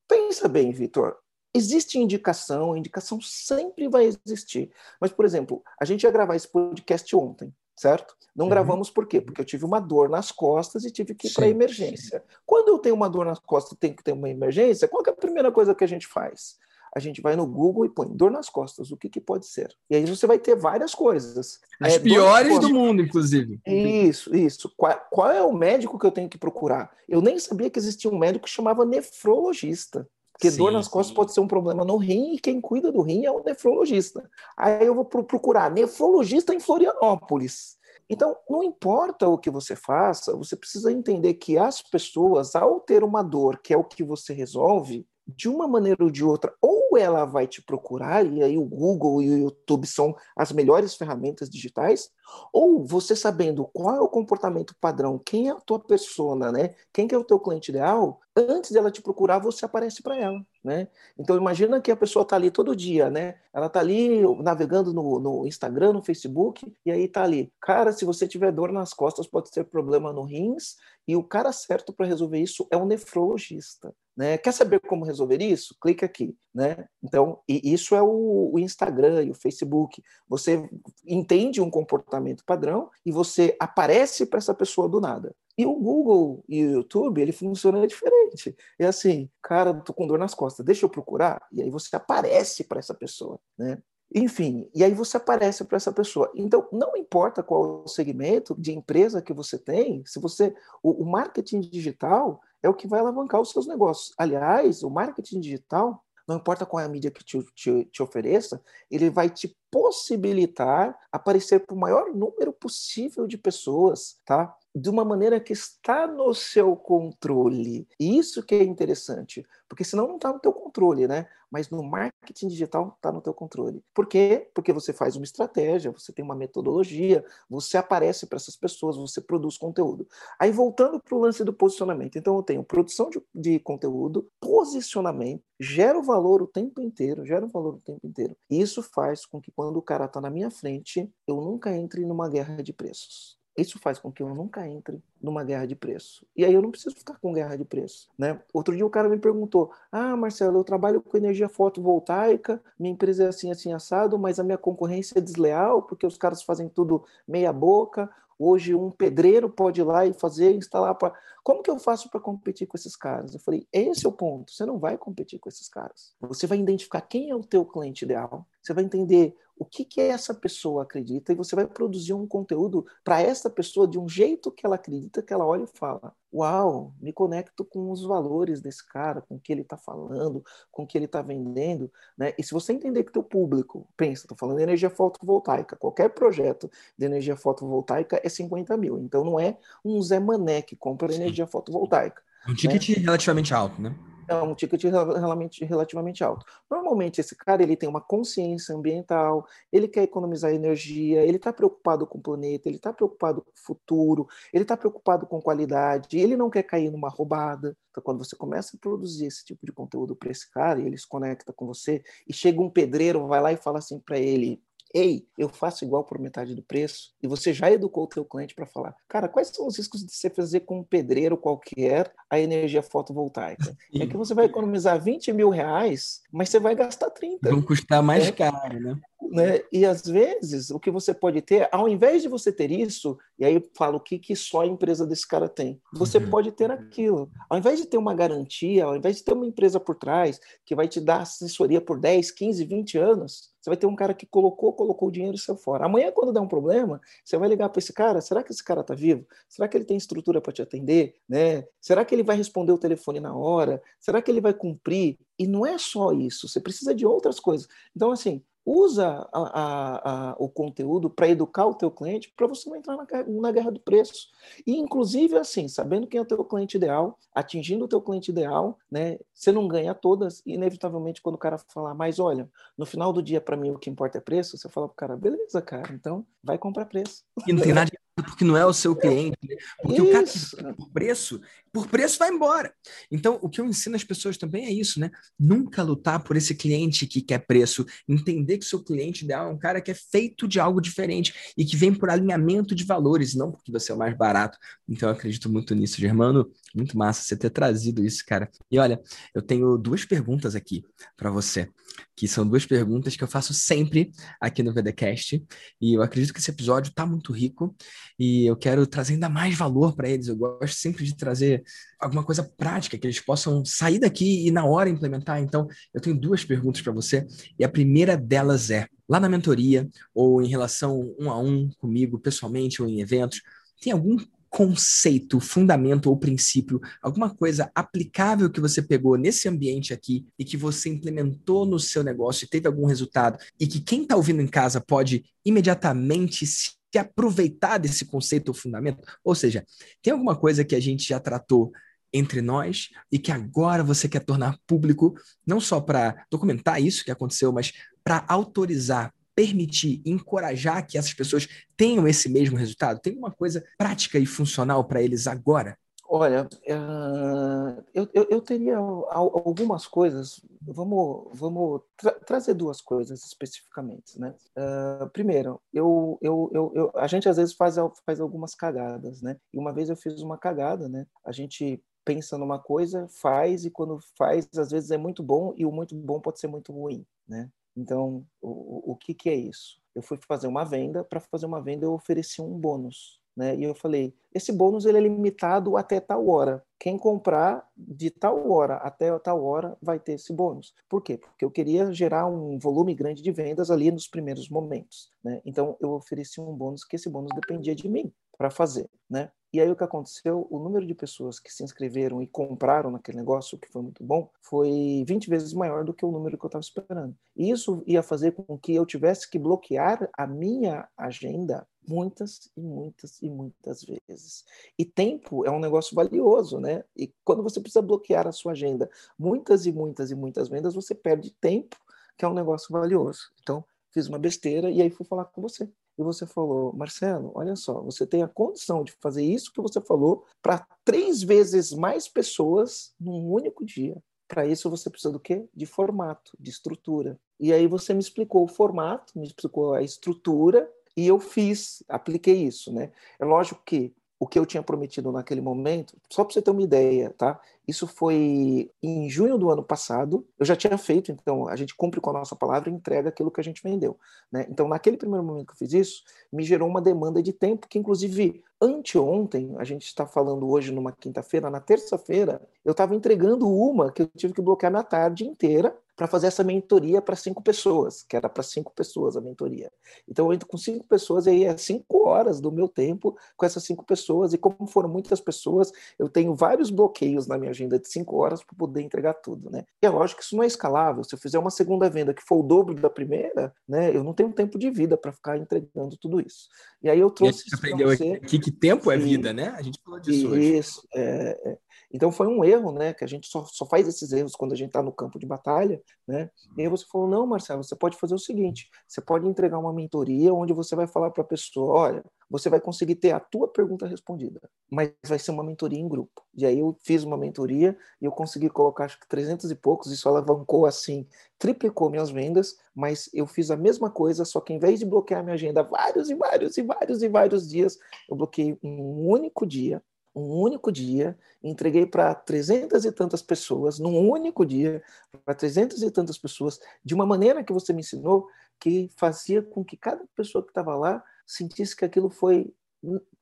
pensa bem, Vitor, existe indicação, indicação sempre vai existir. Mas, por exemplo, a gente ia gravar esse podcast ontem, certo? Não uhum. gravamos por quê? Porque eu tive uma dor nas costas e tive que ir para emergência. Quando eu tenho uma dor nas costas e tenho que ter uma emergência, qual é a primeira coisa que a gente faz? a gente vai no Google e põe dor nas costas, o que, que pode ser? E aí você vai ter várias coisas. As é, piores do mundo, inclusive. Isso, isso. Qual, qual, é o médico que eu tenho que procurar? Eu nem sabia que existia um médico que chamava nefrologista. Porque sim, dor nas costas sim. pode ser um problema no rim e quem cuida do rim é o nefrologista. Aí eu vou procurar nefrologista em Florianópolis. Então, não importa o que você faça, você precisa entender que as pessoas, ao ter uma dor, que é o que você resolve, de uma maneira ou de outra, ou ela vai te procurar, e aí o Google e o YouTube são as melhores ferramentas digitais, ou você sabendo qual é o comportamento padrão, quem é a tua persona, né? Quem que é o teu cliente ideal, antes dela te procurar, você aparece para ela, né? Então imagina que a pessoa está ali todo dia, né? Ela está ali navegando no, no, Instagram, no Facebook, e aí está ali, cara, se você tiver dor nas costas, pode ser problema no rins, e o cara certo para resolver isso é o nefrologista. Né? Quer saber como resolver isso? Clica aqui. Né? Então, isso é o, o Instagram e o Facebook. Você entende um comportamento padrão e você aparece para essa pessoa do nada. E o Google e o YouTube, ele funciona diferente. É assim, cara, tô com dor nas costas, deixa eu procurar. E aí você aparece para essa pessoa, né? Enfim, e aí você aparece para essa pessoa. Então, não importa qual segmento de empresa que você tem, se você. O, o, marketing digital é o que vai alavancar os seus negócios. Aliás, o marketing digital, não importa qual é a mídia que te, te, te ofereça, ele vai te possibilitar aparecer para o maior número possível de pessoas, tá? de uma maneira que está no seu controle. E isso que é interessante, porque senão não está no teu controle, né? Mas no marketing digital está no teu controle. Por quê? Porque você faz uma estratégia, você tem uma metodologia, você aparece para essas pessoas, você produz conteúdo. Aí voltando para o lance do posicionamento, então eu tenho produção de, de conteúdo, posicionamento, gero valor o tempo inteiro, gero valor o tempo inteiro. Isso faz com que quando o cara está na minha frente, eu nunca entre numa guerra de preços. Isso faz com que eu nunca entre numa guerra de preço. E aí eu não preciso ficar com guerra de preço, né? Outro dia o cara me perguntou: "Ah, Marcelo, eu trabalho com energia fotovoltaica, minha empresa é assim assim assado, mas a minha concorrência é desleal porque os caras fazem tudo meia boca. Hoje um pedreiro pode ir lá e fazer, instalar para. Como que eu faço para competir com esses caras? Eu falei, esse é o ponto. Você não vai competir com esses caras. Você vai identificar quem é o teu cliente ideal. Você vai entender o que, que essa pessoa acredita e você vai produzir um conteúdo para essa pessoa de um jeito que ela acredita, que ela olha e fala: Uau, me conecto com os valores desse cara, com o que ele está falando, com o que ele está vendendo. Né? E se você entender que teu público, pensa, estou falando de energia fotovoltaica, qualquer projeto de energia fotovoltaica é 50 mil. Então não é um Zé Mané que compra energia fotovoltaica. Um ticket né? relativamente alto, né? É um ticket relativamente, alto. Normalmente, esse cara ele tem uma consciência ambiental, ele quer economizar energia, ele está preocupado com o planeta, ele está preocupado com o futuro, ele está preocupado com qualidade, ele não quer cair numa roubada. Então, quando você começa a produzir esse tipo de conteúdo para esse cara, e ele se conecta com você, e chega um pedreiro, vai lá e fala assim para ele: Ei, eu faço igual por metade do preço. E você já educou o teu cliente para falar, cara, quais são os riscos de você fazer com um pedreiro qualquer a energia fotovoltaica? É que você vai economizar 20 mil reais, mas você vai gastar 30. Vão custar mais é. caro, né? Né? E às vezes o que você pode ter, ao invés de você ter isso, e aí eu falo o que, que só a empresa desse cara tem, você uhum. pode ter aquilo. Ao invés de ter uma garantia, ao invés de ter uma empresa por trás que vai te dar assessoria por 10, 15, 20 anos, você vai ter um cara que colocou, colocou o dinheiro e saiu fora. Amanhã, quando der um problema, você vai ligar para esse cara: será que esse cara está vivo? Será que ele tem estrutura para te atender? Né? Será que ele vai responder o telefone na hora? Será que ele vai cumprir? E não é só isso, você precisa de outras coisas. Então, assim, usa a, a, a, o conteúdo para educar o teu cliente para você não entrar na, na, guerra do preço. E, inclusive, assim, sabendo quem é o teu cliente ideal, atingindo o teu cliente ideal, né, você não ganha todas, e inevitavelmente quando o cara falar, mas olha, no final do dia, para mim, o que importa é preço, você fala para o cara, beleza, cara, então vai comprar preço. E não tem nada porque não é o seu cliente, né? porque isso. o cara que por preço, por preço vai embora. Então, o que eu ensino as pessoas também é isso, né? Nunca lutar por esse cliente que quer preço, entender que seu cliente ideal é um cara que é feito de algo diferente e que vem por alinhamento de valores, não porque você é o mais barato. Então, eu acredito muito nisso, Germano. Muito massa você ter trazido isso, cara. E olha, eu tenho duas perguntas aqui para você, que são duas perguntas que eu faço sempre aqui no VDcast, e eu acredito que esse episódio tá muito rico e eu quero trazer ainda mais valor para eles. Eu gosto sempre de trazer alguma coisa prática que eles possam sair daqui e na hora implementar. Então, eu tenho duas perguntas para você e a primeira delas é: lá na mentoria ou em relação um a um comigo, pessoalmente ou em eventos, tem algum conceito, fundamento ou princípio, alguma coisa aplicável que você pegou nesse ambiente aqui e que você implementou no seu negócio e teve algum resultado e que quem está ouvindo em casa pode imediatamente se aproveitar desse conceito ou fundamento? Ou seja, tem alguma coisa que a gente já tratou entre nós e que agora você quer tornar público, não só para documentar isso que aconteceu, mas para autorizar, permitir, encorajar que essas pessoas tenham esse mesmo resultado? Tem uma coisa prática e funcional para eles agora? Olha, uh, eu, eu, eu, teria algumas coisas. Vamos, vamos tra trazer duas coisas especificamente, né? Uh, primeiro, eu, eu, eu, a gente às vezes faz, faz algumas cagadas, né? E uma vez eu fiz uma cagada, né? A gente pensa numa coisa, faz e quando faz, às vezes é muito bom e o muito bom pode ser muito ruim, né? Então, o, o que, que é isso? Eu fui fazer uma venda, para fazer uma venda eu ofereci um bônus. Né? E eu falei, esse bônus ele é limitado até tal hora. Quem comprar de tal hora até tal hora vai ter esse bônus. Por quê? Porque eu queria gerar um volume grande de vendas ali nos primeiros momentos. Né? Então eu ofereci um bônus que esse bônus dependia de mim para fazer, né? E aí o que aconteceu, o número de pessoas que se inscreveram e compraram naquele negócio, que foi muito bom, foi 20 vezes maior do que o número que eu estava esperando. E isso ia fazer com que eu tivesse que bloquear a minha agenda muitas e muitas e muitas vezes. E tempo é um negócio valioso, né? E quando você precisa bloquear a sua agenda muitas e muitas e muitas vendas, você perde tempo, que é um negócio valioso. Então, fiz uma besteira e aí fui falar com você e você falou, Marcelo, olha só, você tem a condição de fazer isso que você falou para três vezes mais pessoas num único dia. Para isso você precisa do quê? De formato, de estrutura. E aí você me explicou o formato, me explicou a estrutura e eu fiz, apliquei isso, né? É lógico que o que eu tinha prometido naquele momento, só para você ter uma ideia, tá? Isso foi em junho do ano passado. Eu já tinha feito, então a gente cumpre com a nossa palavra e entrega aquilo que a gente vendeu, né? Então, naquele primeiro momento que eu fiz isso, me gerou uma demanda de tempo que, inclusive, anteontem, a gente está falando hoje numa quinta-feira, na terça-feira, eu estava entregando uma que eu tive que bloquear na tarde inteira para fazer essa mentoria para cinco pessoas, que era para cinco pessoas a mentoria. Então eu entro com cinco pessoas e aí é cinco horas do meu tempo com essas cinco pessoas, e como foram muitas pessoas, eu tenho vários bloqueios na minha agenda de cinco horas para poder entregar tudo, né? E é lógico que isso não é escalável. Se eu fizer uma segunda venda que for o dobro da primeira, né, eu não tenho tempo de vida para ficar entregando tudo isso. E aí eu trouxe. E a gente aprendeu você... aqui que tempo é vida, né? A gente falou disso isso, hoje. Isso, é, é. Então foi um erro, né? Que a gente só, só faz esses erros quando a gente está no campo de batalha, né? E aí você falou, não, Marcelo, você pode fazer o seguinte: você pode entregar uma mentoria onde você vai falar para a pessoa, olha, você vai conseguir ter a tua pergunta respondida, mas vai ser uma mentoria em grupo. E aí eu fiz uma mentoria e eu consegui colocar acho que 300 e poucos, isso alavancou assim, triplicou minhas vendas, mas eu fiz a mesma coisa, só que em vez de bloquear minha agenda vários e vários e vários e vários dias, eu bloqueei um único dia um único dia, entreguei para trezentas e tantas pessoas, num único dia, para trezentas e tantas pessoas, de uma maneira que você me ensinou, que fazia com que cada pessoa que estava lá sentisse que aquilo foi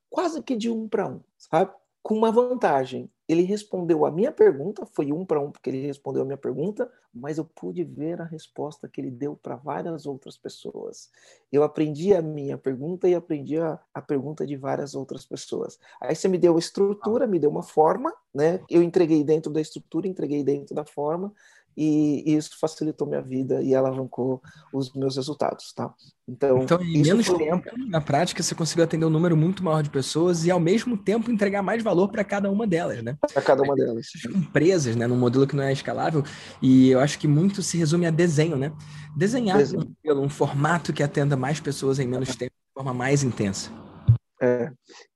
quase que de um para um, sabe? Com uma vantagem ele respondeu a minha pergunta, foi um para um porque ele respondeu a minha pergunta, mas eu pude ver a resposta que ele deu para várias outras pessoas. Eu aprendi a minha pergunta e aprendi a, a, pergunta de várias outras pessoas. Aí você me deu a estrutura, me deu uma forma, né? Eu entreguei dentro da estrutura, entreguei dentro da forma, e, e isso facilitou minha vida e alavancou os meus resultados, tá? Então, então em menos foi... tempo, na prática, você conseguiu atender um número muito maior de pessoas e, ao mesmo tempo, entregar mais valor para cada uma delas, né? Para cada uma delas. Empresas, né? Num modelo que não é escalável. E eu acho que muito se resume a desenho, né? Desenhar desenho. um modelo, um formato que atenda mais pessoas em menos tempo, de forma mais intensa. É.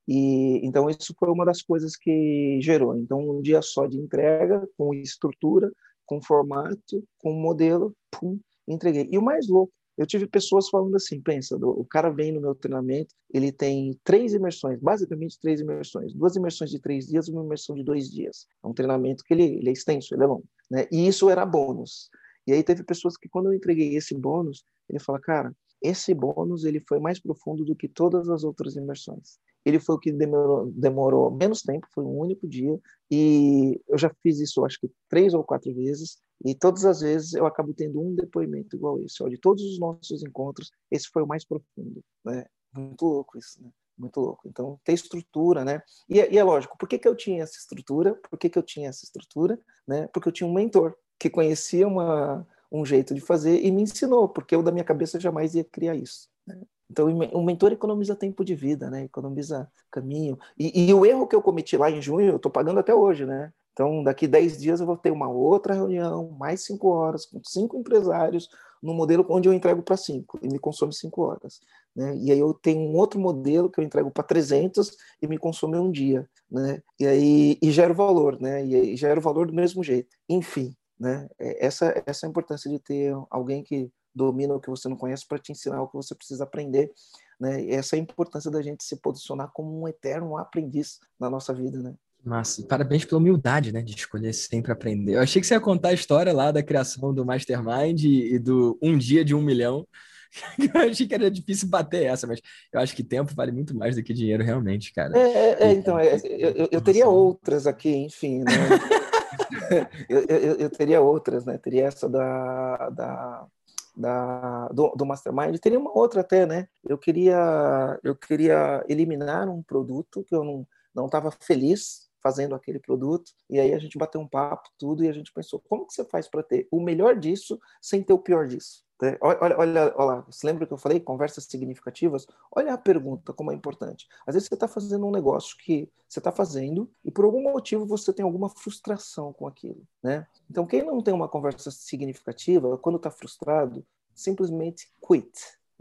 E então isso foi uma das coisas que gerou. Então um dia só de entrega, com estrutura, com formato, com modelo, pum, entreguei. E o mais louco eu tive pessoas falando assim, pensa, o cara vem no meu treinamento, ele tem três imersões, basicamente três imersões, duas imersões de três dias, uma imersão de dois dias. É um treinamento que ele, ele é extenso, ele é longo, né? E isso era bônus. E aí teve pessoas que quando eu entreguei esse bônus, ele fala, cara, esse bônus ele foi mais profundo do que todas as outras imersões. Ele foi o que demorou, demorou menos tempo, foi um único dia, e eu já fiz isso acho que três ou quatro vezes, e todas as vezes eu acabo tendo um depoimento igual esse. De todos os nossos encontros, esse foi o mais profundo, né? Muito louco isso, né? Muito louco. Então, ter estrutura, né? E, é, e é lógico, por que, que eu tinha essa estrutura? Por que, que eu tinha essa estrutura? Né? Porque eu tinha um mentor que conhecia uma, um jeito de fazer e me ensinou, porque eu da minha cabeça jamais ia criar isso. Né? Então, o mentor economiza tempo de vida, né? Economiza caminho. E, e o erro que eu cometi lá em junho, eu estou pagando até hoje, né? Então, daqui 10 dias eu vou ter uma outra reunião, mais 5 horas, com cinco empresários, no modelo onde eu entrego para 5 e me consome 5 horas. Né? E aí eu tenho um outro modelo que eu entrego para 300 e me consome um dia. Né? E aí e gero valor, né? E aí gero valor do mesmo jeito. Enfim, né? É, essa, essa é a importância de ter alguém que domina o que você não conhece para te ensinar o que você precisa aprender. Né? E essa é a importância da gente se posicionar como um eterno aprendiz na nossa vida. Né? Massa. Parabéns pela humildade, né? De escolher sempre aprender. Eu achei que você ia contar a história lá da criação do Mastermind e do um dia de um milhão. Eu achei que era difícil bater essa, mas eu acho que tempo vale muito mais do que dinheiro, realmente, cara. É, é, é então, é, eu, eu, teria outras aqui, enfim, né? eu, eu, eu, teria outras, né? Teria essa da, da, da do, do, Mastermind, teria uma outra até, né? Eu queria, eu queria eliminar um produto que eu não não estava feliz fazendo aquele produto. E aí a gente bateu um papo, tudo, e a gente pensou, como que você faz para ter o melhor disso sem ter o pior disso? Né? Olha, olha, olha, você lembra que eu falei conversas significativas? Olha a pergunta, como é importante. Às vezes você está fazendo um negócio que você está fazendo e por algum motivo você tem alguma frustração com aquilo, né? Então quem não tem uma conversa significativa, quando está frustrado, simplesmente quit,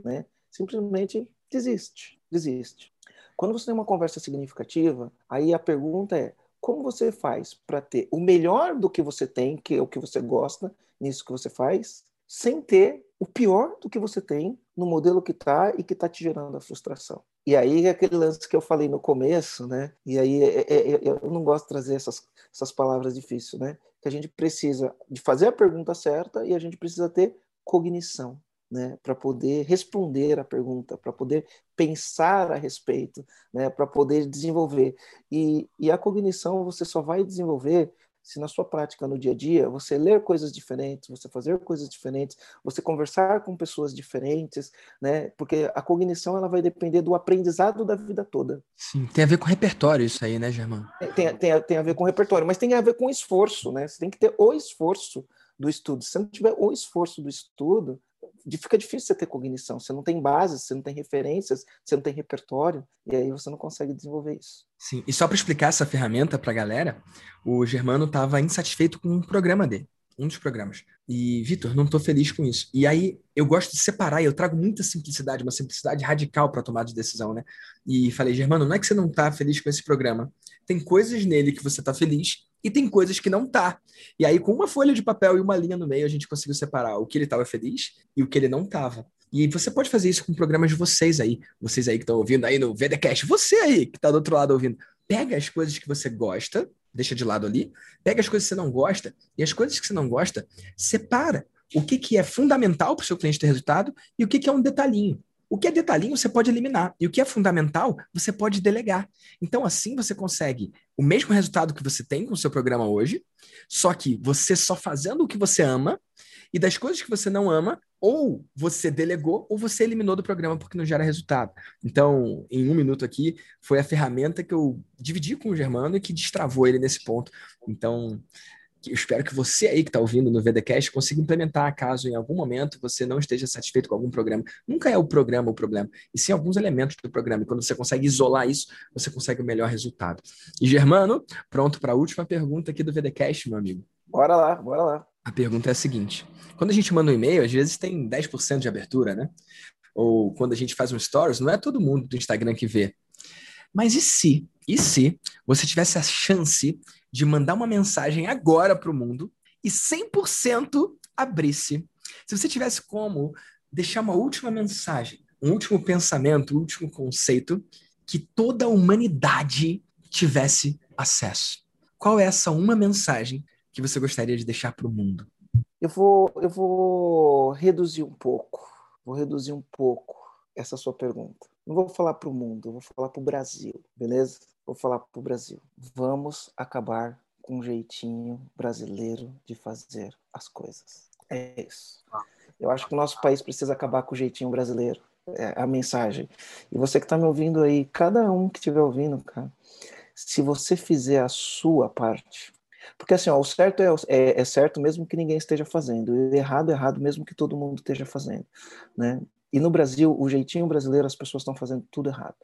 né? Simplesmente desiste, desiste. Quando você tem uma conversa significativa, aí a pergunta é: como você faz para ter o melhor do que você tem, que é o que você gosta, nisso que você faz, sem ter o pior do que você tem no modelo que está e que está te gerando a frustração. E aí é aquele lance que eu falei no começo, né? E aí é, é, é, eu não gosto de trazer essas, essas palavras difíceis, né? Que a gente precisa de fazer a pergunta certa e a gente precisa ter cognição né, para poder responder a pergunta, para poder pensar a respeito, né, para poder desenvolver. E, e a cognição você só vai desenvolver se na sua prática no dia a dia você ler coisas diferentes, você fazer coisas diferentes, você conversar com pessoas diferentes, né? Porque a cognição ela vai depender do aprendizado da vida toda. Sim, tem a ver com repertório isso aí, né, Germano? Tem, tem, tem a ver com repertório, mas tem a ver com esforço, né? Você tem que ter o esforço do estudo. Se não tiver o esforço do estudo, fica difícil você ter cognição. Você não tem bases, você não tem referências, você não tem repertório, e aí você não consegue desenvolver isso. Sim, e só para explicar essa ferramenta para a galera, o Germano estava insatisfeito com um programa dele, um dos programas. E, Vitor, não estou feliz com isso. E aí eu gosto de separar, eu trago muita simplicidade, uma simplicidade radical para tomar de decisão, né? E falei, Germano, não é que você não está feliz com esse programa. Tem coisas nele que você está feliz e tem coisas que não tá. E aí, com uma folha de papel e uma linha no meio, a gente conseguiu separar o que ele estava feliz e o que ele não estava. E você pode fazer isso com programas de vocês aí, vocês aí que estão ouvindo aí no VDCast, você aí que está do outro lado ouvindo. Pega as coisas que você gosta, deixa de lado ali, pega as coisas que você não gosta, e as coisas que você não gosta, separa o que, que é fundamental para o seu cliente ter resultado e o que, que é um detalhinho. O que é detalhinho você pode eliminar e o que é fundamental você pode delegar. Então, assim você consegue o mesmo resultado que você tem com o seu programa hoje, só que você só fazendo o que você ama e das coisas que você não ama, ou você delegou ou você eliminou do programa porque não gera resultado. Então, em um minuto aqui, foi a ferramenta que eu dividi com o Germano e que destravou ele nesse ponto. Então, eu espero que você aí que está ouvindo no VDCast consiga implementar caso em algum momento você não esteja satisfeito com algum programa. Nunca é o programa o problema, e sim alguns elementos do programa. E quando você consegue isolar isso, você consegue o melhor resultado. E Germano, pronto para a última pergunta aqui do VDCast, meu amigo. Bora lá, bora lá. A pergunta é a seguinte: quando a gente manda um e-mail, às vezes tem 10% de abertura, né? Ou quando a gente faz um stories, não é todo mundo do Instagram que vê. Mas e se, e se você tivesse a chance de mandar uma mensagem agora para o mundo e 100% abrisse? Se você tivesse como deixar uma última mensagem, um último pensamento, um último conceito que toda a humanidade tivesse acesso. Qual é essa uma mensagem que você gostaria de deixar para o mundo? Eu vou, eu vou reduzir um pouco, vou reduzir um pouco essa sua pergunta. Não vou falar para o mundo, vou falar para o Brasil, beleza? Vou falar para o Brasil. Vamos acabar com um jeitinho brasileiro de fazer as coisas. É isso. Eu acho que o nosso país precisa acabar com o jeitinho brasileiro. É a mensagem. E você que está me ouvindo aí, cada um que estiver ouvindo, cara, se você fizer a sua parte, porque assim, ó, o certo é, é, é, certo mesmo que ninguém esteja fazendo, e o errado é errado mesmo que todo mundo esteja fazendo, né? E no Brasil, o jeitinho brasileiro, as pessoas estão fazendo tudo errado.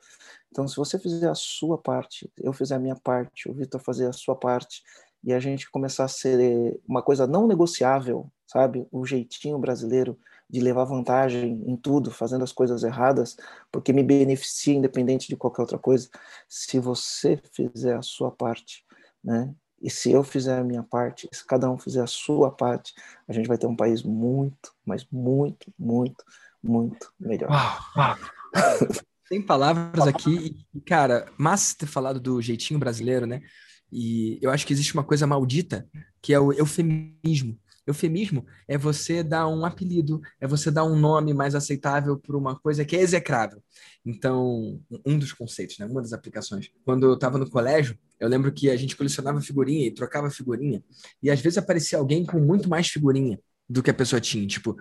Então, se você fizer a sua parte, eu fizer a minha parte, o Vitor fazer a sua parte, e a gente começar a ser uma coisa não negociável, sabe? O jeitinho brasileiro de levar vantagem em tudo, fazendo as coisas erradas, porque me beneficia independente de qualquer outra coisa. Se você fizer a sua parte, né? E se eu fizer a minha parte, se cada um fizer a sua parte, a gente vai ter um país muito, mas muito, muito, muito melhor. Uau, uau. Tem palavras aqui, cara, massa ter falado do jeitinho brasileiro, né? E eu acho que existe uma coisa maldita, que é o eufemismo. Eufemismo é você dar um apelido, é você dar um nome mais aceitável para uma coisa que é execrável. Então, um dos conceitos, né? uma das aplicações. Quando eu estava no colégio, eu lembro que a gente colecionava figurinha e trocava figurinha, e às vezes aparecia alguém com muito mais figurinha do que a pessoa tinha. Tipo,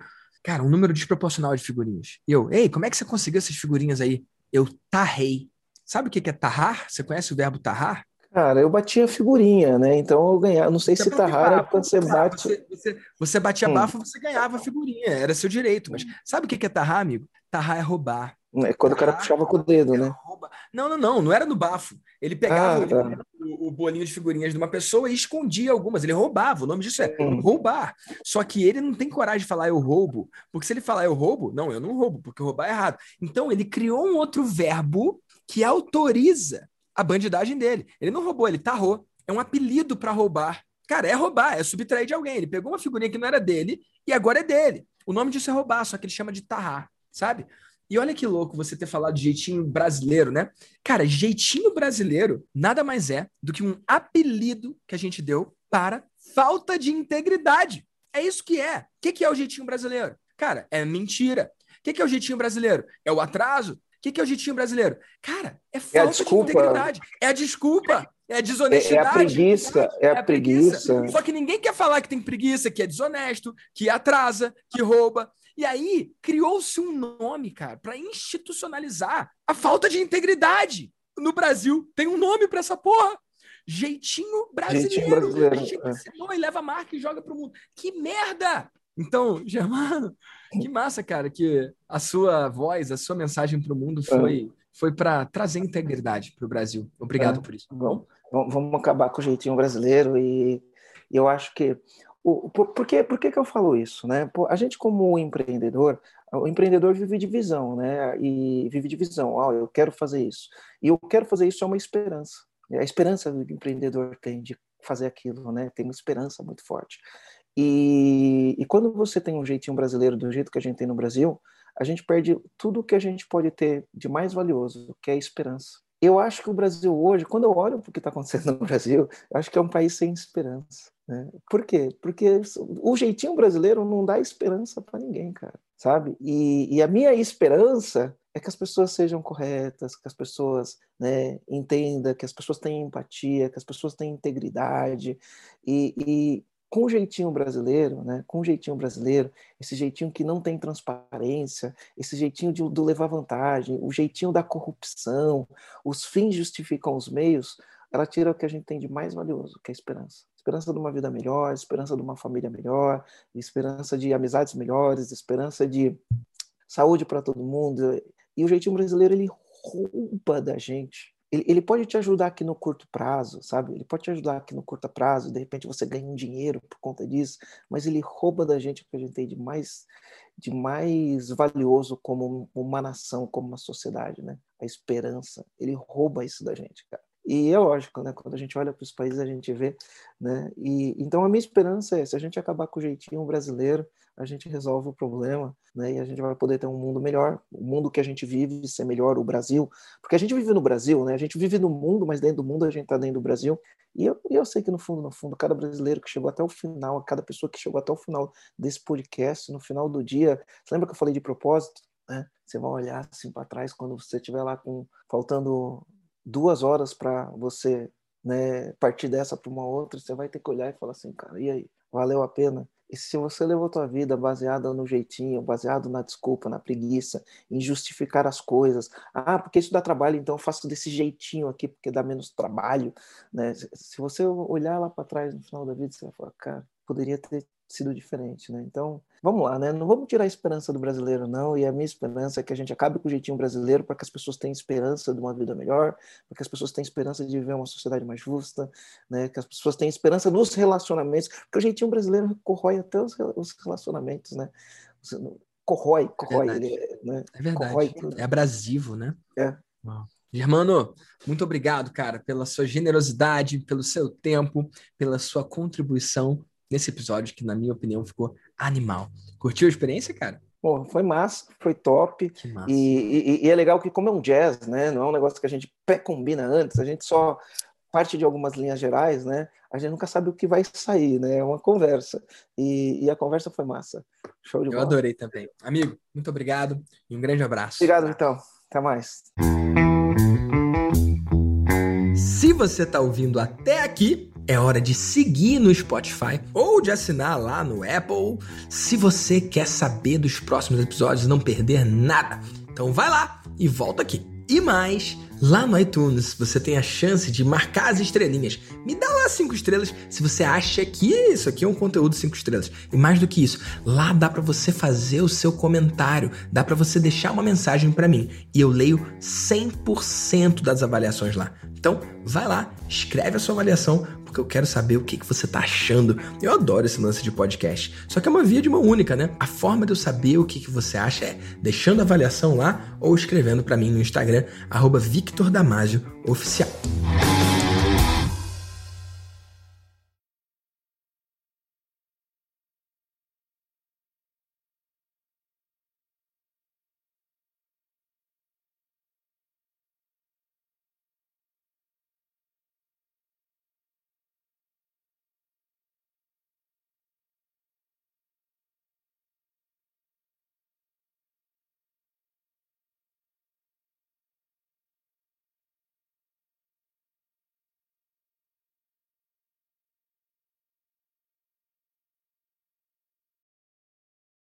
cara, um número desproporcional de figurinhas. E eu, ei, como é que você conseguiu essas figurinhas aí? Eu tarrei. Sabe o que é tarrar? Você conhece o verbo tarrar? Cara, eu batia figurinha, né? Então eu ganhava. Não sei você se raro é quando você bate. Você, você, você batia hum. bafo, você ganhava figurinha, era seu direito. Mas sabe o que é tarrar, amigo? Tarrar é roubar. É quando tarrar, o cara puxava com o dedo, né? Rouba. Não, não, não, não era no bafo. Ele pegava ah, tá. O, o, bolinho de figurinhas de uma pessoa e escondia algumas. Ele roubava. O nome disso é hum. roubar. Só que ele não tem coragem de falar eu roubo, porque se ele falar eu roubo, não, eu não roubo, porque roubar é errado. Então ele criou um outro verbo que autoriza a bandidagem dele. Ele não roubou, ele tarrou. É um apelido para roubar. Cara, é roubar, é subtrair de alguém. Ele pegou uma figurinha que não era dele e agora é dele. O nome disso é roubar, só que ele chama de tarrar, sabe? E olha que louco você ter falado de jeitinho brasileiro, né? Cara, jeitinho brasileiro nada mais é do que um apelido que a gente deu para falta de integridade. É isso que é. O que é o jeitinho brasileiro? Cara, é mentira. O que é o jeitinho brasileiro? É o atraso? que, que é o jeitinho brasileiro? Cara, é, é falta é de integridade. É a desculpa. É a desonestidade. É, é a preguiça. É, é a, preguiça. preguiça. Só que ninguém quer falar que tem preguiça, que é desonesto, que atrasa, que rouba. E aí criou-se um nome, cara, para institucionalizar a falta de integridade. No Brasil tem um nome para essa porra. Jeitinho brasileiro. Jeitinho brasileiro. A gente ensinou é. e leva a marca e joga pro mundo. Que merda! Então, Germano, que massa, cara, que a sua voz, a sua mensagem para o mundo foi, foi para trazer integridade para o Brasil. Obrigado é, por isso. Vamos, vamos acabar com o jeitinho brasileiro e eu acho que o, por, por, que, por que, que eu falo isso? Né? A gente, como empreendedor, o empreendedor vive de visão, né? E vive de visão. Oh, eu quero fazer isso. E eu quero fazer isso é uma esperança. É a esperança que o empreendedor tem de fazer aquilo, né? Tem uma esperança muito forte. E, e quando você tem um jeitinho brasileiro do jeito que a gente tem no Brasil, a gente perde tudo que a gente pode ter de mais valioso, que é a esperança. Eu acho que o Brasil hoje, quando eu olho para o que está acontecendo no Brasil, eu acho que é um país sem esperança. Né? Por quê? Porque o jeitinho brasileiro não dá esperança para ninguém, cara, sabe? E, e, a minha esperança é que as pessoas sejam corretas, que as pessoas né, entendam, que as pessoas tenham empatia, que as pessoas tenham integridade. E, e com o jeitinho brasileiro, né, com o jeitinho brasileiro, esse jeitinho que não tem transparência, esse jeitinho de, do levar vantagem, o jeitinho da corrupção, os fins justificam os meios, ela tira o que a gente tem de mais valioso, que é a esperança. Esperança de uma vida melhor, esperança de uma família melhor, esperança de amizades melhores, esperança de saúde para todo mundo. E o jeitinho brasileiro ele rouba da gente ele, ele, pode te ajudar aqui no curto prazo, sabe? Ele pode te ajudar aqui no curto prazo, de repente você ganha um dinheiro por conta disso, mas ele rouba da gente o que a gente tem de mais, de mais valioso como uma nação, como uma sociedade, né? A esperança. Ele rouba isso da gente, cara. E é lógico, né? Quando a gente olha para os países, a gente vê, né? E então a minha esperança é, se a gente acabar com o jeitinho brasileiro, a gente resolve o problema, né? E a gente vai poder ter um mundo melhor, o mundo que a gente vive ser melhor, o Brasil, porque a gente vive no Brasil, né? A gente vive no mundo, mas dentro do mundo a gente está dentro do Brasil. E eu, eu sei que no fundo, no fundo, cada brasileiro que chegou até o final, cada pessoa que chegou até o final desse podcast, no final do dia, lembra que eu falei de propósito? Né? Você vai olhar assim para trás quando você estiver lá com faltando duas horas para você né, partir dessa para uma outra, você vai ter que olhar e falar assim, cara, e aí, valeu a pena? E se você levou tua vida baseada no jeitinho, baseado na desculpa, na preguiça, em justificar as coisas, ah, porque isso dá trabalho, então eu faço desse jeitinho aqui porque dá menos trabalho, né? Se você olhar lá para trás no final da vida, você vai falar, cara, poderia ter sido diferente, né? Então, vamos lá, né? Não vamos tirar a esperança do brasileiro, não. E a minha esperança é que a gente acabe com o jeitinho brasileiro para que as pessoas tenham esperança de uma vida melhor, para que as pessoas tenham esperança de viver uma sociedade mais justa, né? Que as pessoas tenham esperança nos relacionamentos, porque o jeitinho brasileiro corrói até os relacionamentos, né? Corrói, corrói. É verdade. Né? é, verdade. é abrasivo, né? É. Uau. Germano, muito obrigado, cara, pela sua generosidade, pelo seu tempo, pela sua contribuição nesse episódio que, na minha opinião, ficou animal. Curtiu a experiência, cara? Pô, foi massa, foi top. E, e, e, é legal que, como é um jazz, né? Não é um negócio que a gente pré-combina antes, a gente só parte de algumas linhas gerais, né? A gente nunca sabe o que vai sair, né? É uma conversa. E, e a conversa foi massa. Show de Eu bola. Eu adorei também. Amigo, muito obrigado e um grande abraço. Obrigado, então. Até mais. Se você está ouvindo até aqui, é hora de seguir no Spotify ou de assinar lá no Apple se você quer saber dos próximos episódios e não perder nada. Então vai lá e volta aqui. E mais, lá no iTunes você tem a chance de marcar as estrelinhas. Me dá lá cinco estrelas se você acha que isso aqui é um conteúdo cinco estrelas. E mais do que isso, lá dá para você fazer o seu comentário, dá para você deixar uma mensagem para mim e eu leio 100% das avaliações lá. Então, vai lá, escreve a sua avaliação, porque eu quero saber o que, que você tá achando. Eu adoro esse lance de podcast. Só que é uma via de mão única, né? A forma de eu saber o que, que você acha é deixando a avaliação lá ou escrevendo para mim no Instagram, arroba Victor Damasio Oficial.